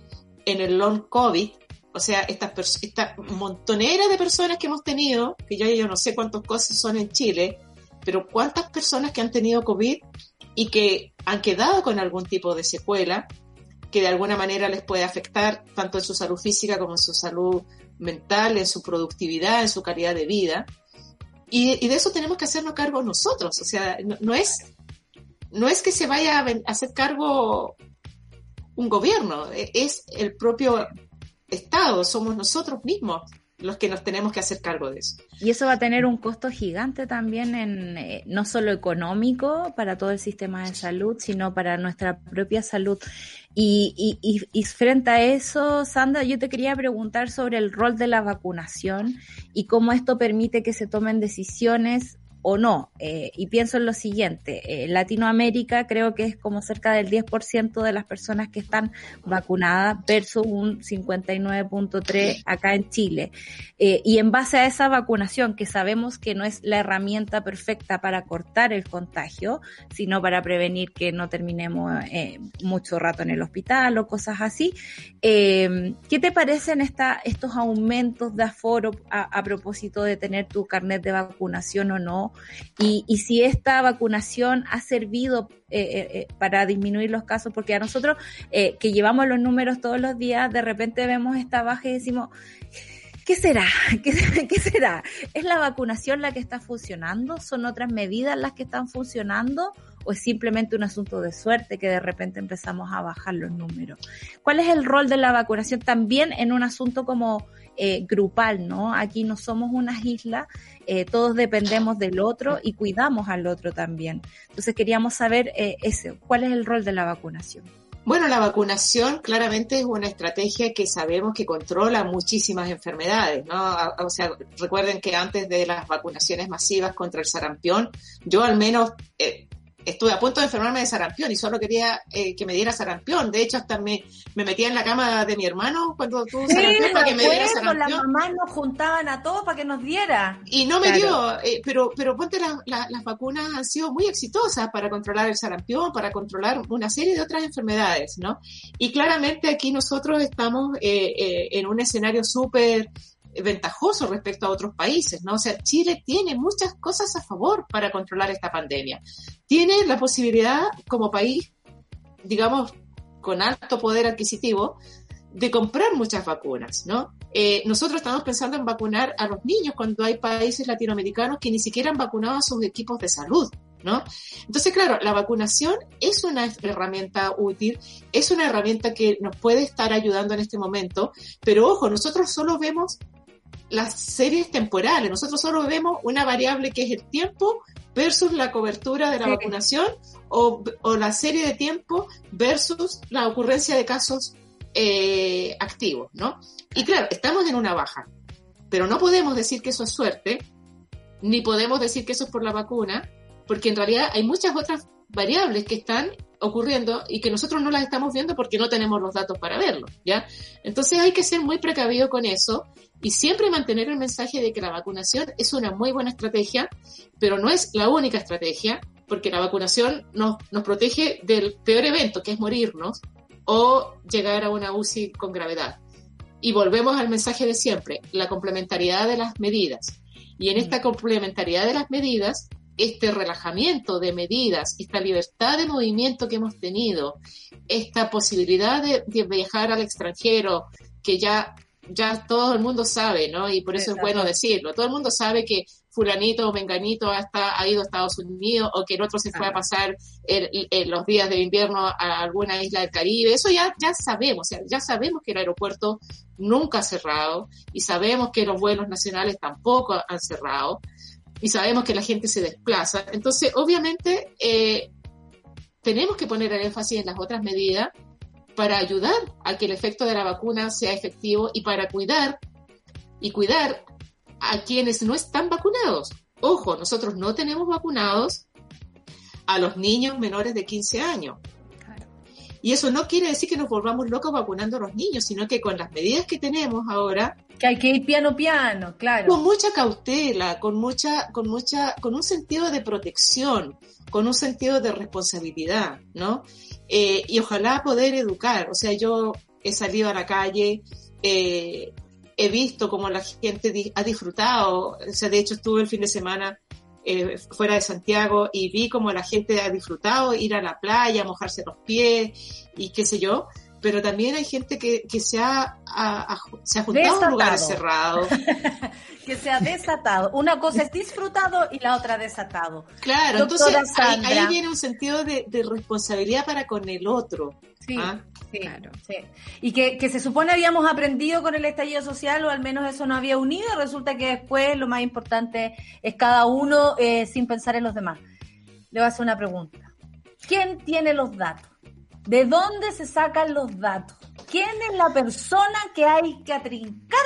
en el long COVID, o sea, esta, esta montonera de personas que hemos tenido, que ya yo no sé cuántos casos son en Chile, pero cuántas personas que han tenido COVID y que han quedado con algún tipo de secuela que de alguna manera les puede afectar tanto en su salud física como en su salud mental, en su productividad, en su calidad de vida. Y, de eso tenemos que hacernos cargo nosotros. O sea, no, es, no es que se vaya a hacer cargo un gobierno, e, es el propio Estado, somos nosotros mismos los que nos tenemos que hacer cargo de eso. Y eso va a tener un costo gigante también en eh, no solo económico para todo el sistema de salud, sino para nuestra propia salud. Y, y, y, frente a eso, Sandra, yo te quería preguntar sobre el rol de la vacunación y cómo esto permite que se tomen decisiones o no. Eh, y pienso en lo siguiente, eh, Latinoamérica creo que es como cerca del 10% de las personas que están vacunadas versus un 59.3 acá en Chile. Eh, y en base a esa vacunación, que sabemos que no es la herramienta perfecta para cortar el contagio, sino para prevenir que no terminemos mucho rato en el hospital o cosas así, ¿qué te parecen esta, estos aumentos de aforo a propósito de tener tu carnet de vacunación o no? Y, si esta vacunación ha servido eh, eh, eh, para disminuir los casos, porque a nosotros que llevamos los números todos los días, de repente vemos esta baja y decimos, ¿Qué será? ¿Qué, ¿Qué, será? ¿Es la vacunación la que está funcionando? ¿Son otras medidas las que están funcionando? ¿O es simplemente un asunto de suerte que de repente empezamos a bajar los números? ¿Cuál es el rol de la vacunación también en un asunto como eh, grupal, ¿no? Aquí no somos unas islas, eh, todos dependemos del otro y cuidamos al otro también. Entonces queríamos saber eh, ese, cuál es el rol de la vacunación. Bueno, la vacunación claramente es una estrategia que sabemos que controla muchísimas enfermedades, ¿no? O sea, recuerden que antes de las vacunaciones masivas contra el sarampión, yo al menos eh, estuve a punto de enfermarme de sarampión y solo quería eh, que me diera sarampión. De hecho, hasta me, me metía en la cama de mi hermano cuando tuvo sarampión para que me diera sarampión. Las mamás nos juntaban a todos para que nos diera. Y no me dio, eh, pero, pero ponte las las han sido muy exitosas para controlar el sarampión, para controlar una serie de otras enfermedades, ¿no? Y claramente aquí nosotros estamos eh, en un escenario súper ventajoso respecto a otros países, ¿no? O sea, Chile tiene muchas cosas a favor para controlar esta pandemia. Tiene la posibilidad, como país, digamos, con alto poder adquisitivo, de comprar muchas vacunas, ¿no? Eh, nosotros estamos pensando en vacunar a los niños cuando hay países latinoamericanos que ni siquiera han vacunado a sus equipos de salud, ¿no? Entonces, claro, la vacunación es una herramienta útil, es una herramienta que nos puede estar ayudando en este momento, pero ojo, nosotros solo vemos las series temporales. Nosotros solo vemos una variable que es el tiempo versus la cobertura de la vacunación o, la serie de tiempo versus la ocurrencia de casos eh, activos, ¿no? Y claro, estamos en una baja, pero no podemos decir que eso es suerte, ni podemos decir que eso es por la vacuna, porque en realidad hay muchas otras variables que están ocurriendo y que nosotros no las estamos viendo porque no tenemos los datos para verlo, ¿ya? Entonces hay que ser muy precavido con eso y siempre mantener el mensaje de que la vacunación es una muy buena estrategia, pero no es la única estrategia, porque la vacunación nos, nos protege del peor evento, que es morirnos o llegar a una UCI con gravedad. Y volvemos al mensaje de siempre, la complementariedad de las medidas. Y en esta complementariedad de las medidas, este relajamiento de medidas, esta libertad de movimiento que hemos tenido, esta posibilidad de, de viajar al extranjero, que ya ya todo el mundo sabe, ¿no? Y por eso es bueno decirlo. Todo el mundo sabe que fulanito o menganito hasta ha ido a Estados Unidos o que el otro se fue a pasar los días de invierno a alguna isla del Caribe. Eso ya, ya sabemos, ya sabemos que el aeropuerto nunca ha cerrado y sabemos que los vuelos nacionales tampoco han cerrado y sabemos que la gente se desplaza. Entonces, obviamente, eh, tenemos que poner el énfasis en las otras medidas para ayudar a que el efecto de la vacuna sea efectivo y para cuidar y cuidar a quienes no están vacunados. Ojo, nosotros no tenemos vacunados a los niños menores de 15 años. Y eso no quiere decir que nos volvamos locos vacunando a los niños, sino que con las medidas que tenemos ahora, que hay que ir piano piano, claro. Con mucha cautela, con mucha, con mucha, con un sentido de protección, con un sentido de responsabilidad, ¿no? Eh, y ojalá poder educar. O sea, yo he salido a la calle, eh, he visto cómo la gente ha disfrutado. O sea, de hecho estuve el fin de semana eh, fuera de Santiago y vi cómo la gente ha disfrutado ir a la playa, mojarse los pies y qué sé yo pero también hay gente que, que se, ha, se ha juntado en lugares cerrados. que se ha desatado. Una cosa es disfrutado y la otra desatado. Claro, entonces ahí, viene un sentido de, responsabilidad para con el otro. Sí, ¿ah? Sí, claro. sí. Y que, que, se supone habíamos aprendido con el estallido social, o al menos eso nos había unido, resulta que después lo más importante es cada uno eh, sin pensar en los demás. Le voy a hacer una pregunta. ¿Quién tiene los datos? ¿De dónde se sacan los datos? ¿Quién es la persona que hay que atrincar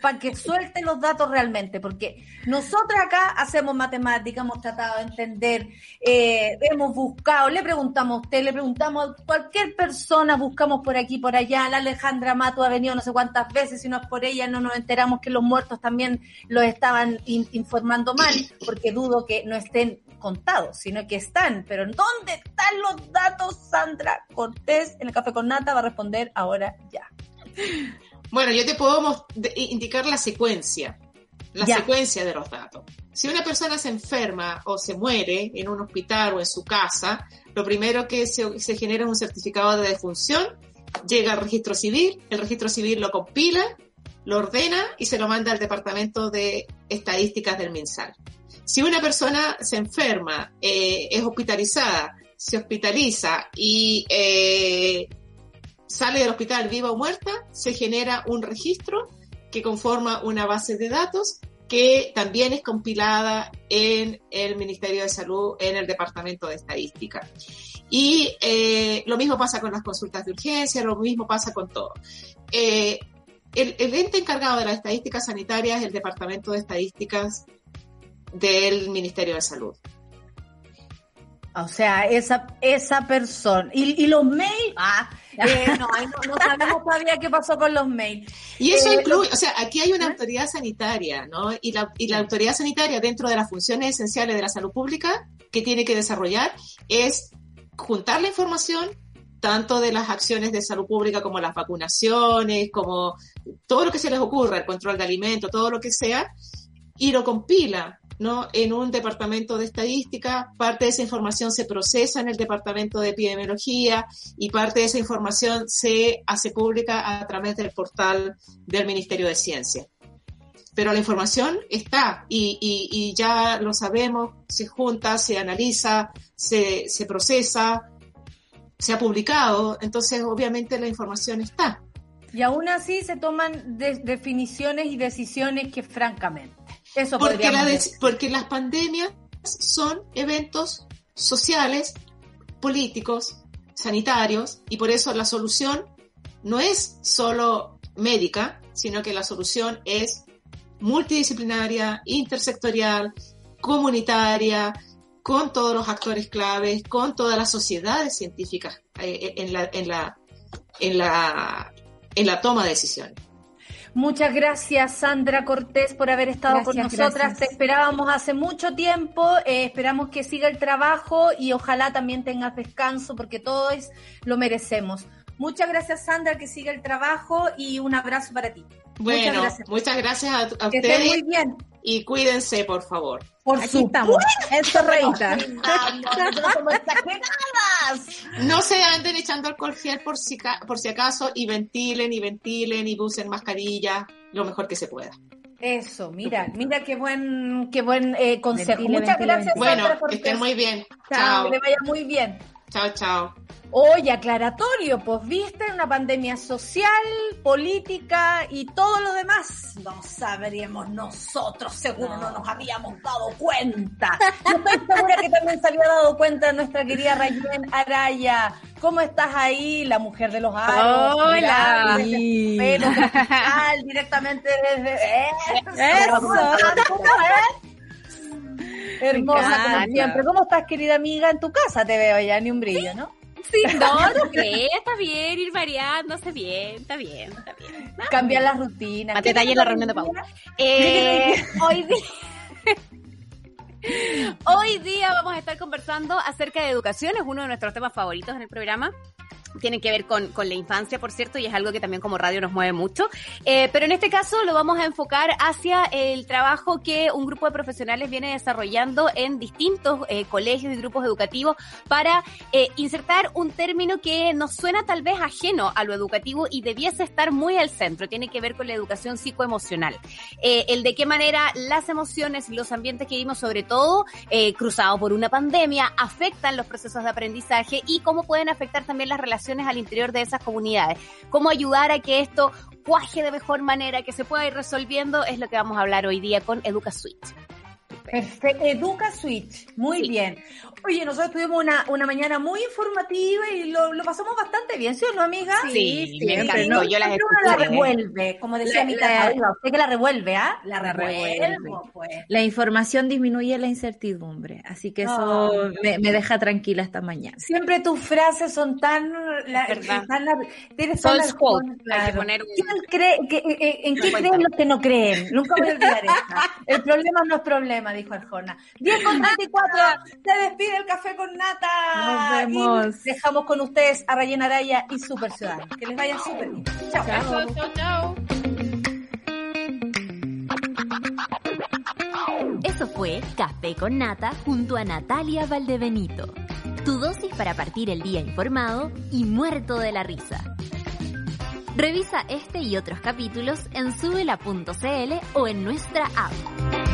para que suelte los datos realmente? Porque nosotros acá hacemos matemáticas, hemos tratado de entender, eh, hemos buscado, le preguntamos a usted, le preguntamos a cualquier persona, buscamos por aquí, por allá. La Alejandra Mato ha venido no sé cuántas veces, si no es por ella, no nos enteramos que los muertos también los estaban informando mal, porque dudo que no estén contados, sino que están. Pero ¿dónde están los datos, Sandra Cortés? En el Café con Nata va a responder ahora ya. Bueno, yo te puedo indicar la secuencia, la secuencia de los datos. Si una persona se enferma o se muere en un hospital o en su casa, lo primero que se, se genera es un certificado de defunción, llega al registro civil, el registro civil lo compila, lo ordena y se lo manda al departamento de estadísticas del MinSal. Si una persona se enferma, eh, es hospitalizada, se hospitaliza y eh, sale del hospital viva o muerta, se genera un registro que conforma una base de datos que también es compilada en el Ministerio de Salud, en el Departamento de Estadística. Y eh, lo mismo pasa con las consultas de urgencia, lo mismo pasa con todo. Eh, el, ente encargado de las estadísticas sanitarias es el Departamento de Estadísticas del Ministerio de Salud. O sea, esa, esa persona. ¿Y, y los mails? Ah, eh, no, no, no, sabemos todavía qué pasó con los mails. Y eso eh, incluye, o sea, aquí hay una autoridad sanitaria, ¿no? Y la, y la autoridad sanitaria dentro de las funciones esenciales de la salud pública que tiene que desarrollar es juntar la información tanto de las acciones de salud pública como las vacunaciones, como todo lo que se les ocurra, el control de alimentos, todo lo que sea, y lo compila ¿no? en un departamento de estadística, parte de esa información se procesa en el departamento de epidemiología y parte de esa información se hace pública a través del portal del Ministerio de Ciencia. Pero la información está y, y, y ya lo sabemos, se junta, se analiza, se, se procesa, se ha publicado, entonces obviamente la información está. Y aún así se toman de definiciones y decisiones que francamente eso porque, la porque las pandemias son eventos sociales, políticos, sanitarios, y por eso la solución no es solo médica, sino que la solución es multidisciplinaria, intersectorial, comunitaria, con todos los actores claves, con todas las sociedades científicas eh, en, la, en, la, en, la, en la toma de decisiones. Muchas gracias, Sandra Cortés, por haber estado con nosotras. Gracias. Te esperábamos hace mucho tiempo. Eh, esperamos que siga el trabajo y ojalá también tengas descanso porque todos lo merecemos. Muchas gracias, Sandra, que siga el trabajo y un abrazo para ti. Bueno, muchas gracias, muchas gracias a, a que ustedes. muy bien. Y cuídense, por favor. Por Aquí estamos. Reita. No se anden echando alcohol gel por si, por si acaso y ventilen y ventilen y usen mascarilla lo mejor que se pueda. Eso, mira, mira qué buen, qué buen eh, consejo. Ventile, Muchas ventile, gracias. Bueno, que estén muy bien. Chao. Chao. Que le vaya muy bien. Chao, chao. Oye, aclaratorio, pues viste una pandemia social, política y todo lo demás. No sabríamos nosotros, seguro no, nos habíamos dado cuenta. Yo estoy segura que también se había dado cuenta nuestra querida Rayen Araya. ¿Cómo estás ahí, la mujer de los aros? Hola. Pero directamente desde... Eso. ¿Cómo Hermosa como siempre. ¿Cómo estás, querida amiga? En tu casa te veo ya, ni un brillo, ¿no? Sí, no, no cree, está bien, ir variándose bien, está bien, está bien. No, Cambiar las rutinas. Más detalle en la reunión de Paula. Eh, hoy día... Hoy día vamos a estar conversando acerca de educación, es uno de nuestros temas favoritos en el programa tienen que ver con, con, la infancia, por cierto, y es algo que también como radio nos mueve mucho. Eh, pero en este caso lo vamos a enfocar hacia el trabajo que un grupo de profesionales viene desarrollando en distintos eh, colegios y grupos educativos para eh, insertar un término que nos suena tal vez ajeno a lo educativo y debiese estar muy al centro. Tiene que ver con la educación psicoemocional. El de qué manera las emociones y los ambientes que vimos, sobre todo cruzados por una pandemia, afectan los procesos de aprendizaje y cómo pueden afectar también las relaciones al interior de esas comunidades. Cómo ayudar a que esto cuaje de mejor manera, que se pueda ir resolviendo, es lo que vamos a hablar hoy día con Educa Suite. Perfecto, Educa Switch, muy sí. bien. Oye, nosotros tuvimos una, una mañana muy informativa y lo, lo pasamos bastante bien, ¿sí o no, amiga? Sí, sí siempre, me encantó, ¿no? yo las escuché. la revuelve, como decía la, mi tata, usted que la revuelve, ¿ah? La, la revuelve. Pues. La información disminuye la incertidumbre, así que eso oh, me, me, deja tranquila esta mañana. Siempre tus frases son tan... La, tan la, tienes son las quote, claro. hay que poner un... ¿Quién cree, que, eh, ¿En qué creen los que no creen? Nunca voy a olvidar esta. El problema no es problema, dijo Arjona. 10 con 34, se despide el café con nata. Nos vemos. Y dejamos con ustedes a Rayen Araya y Super Ciudadano. Que les vaya súper bien. Chao. Chao, chao, chao. Eso fue Café con Nata junto a Natalia Valdebenito. Tu dosis para partir el día informado y muerto de la risa. Revisa este y otros capítulos en subela.cl o en nuestra app.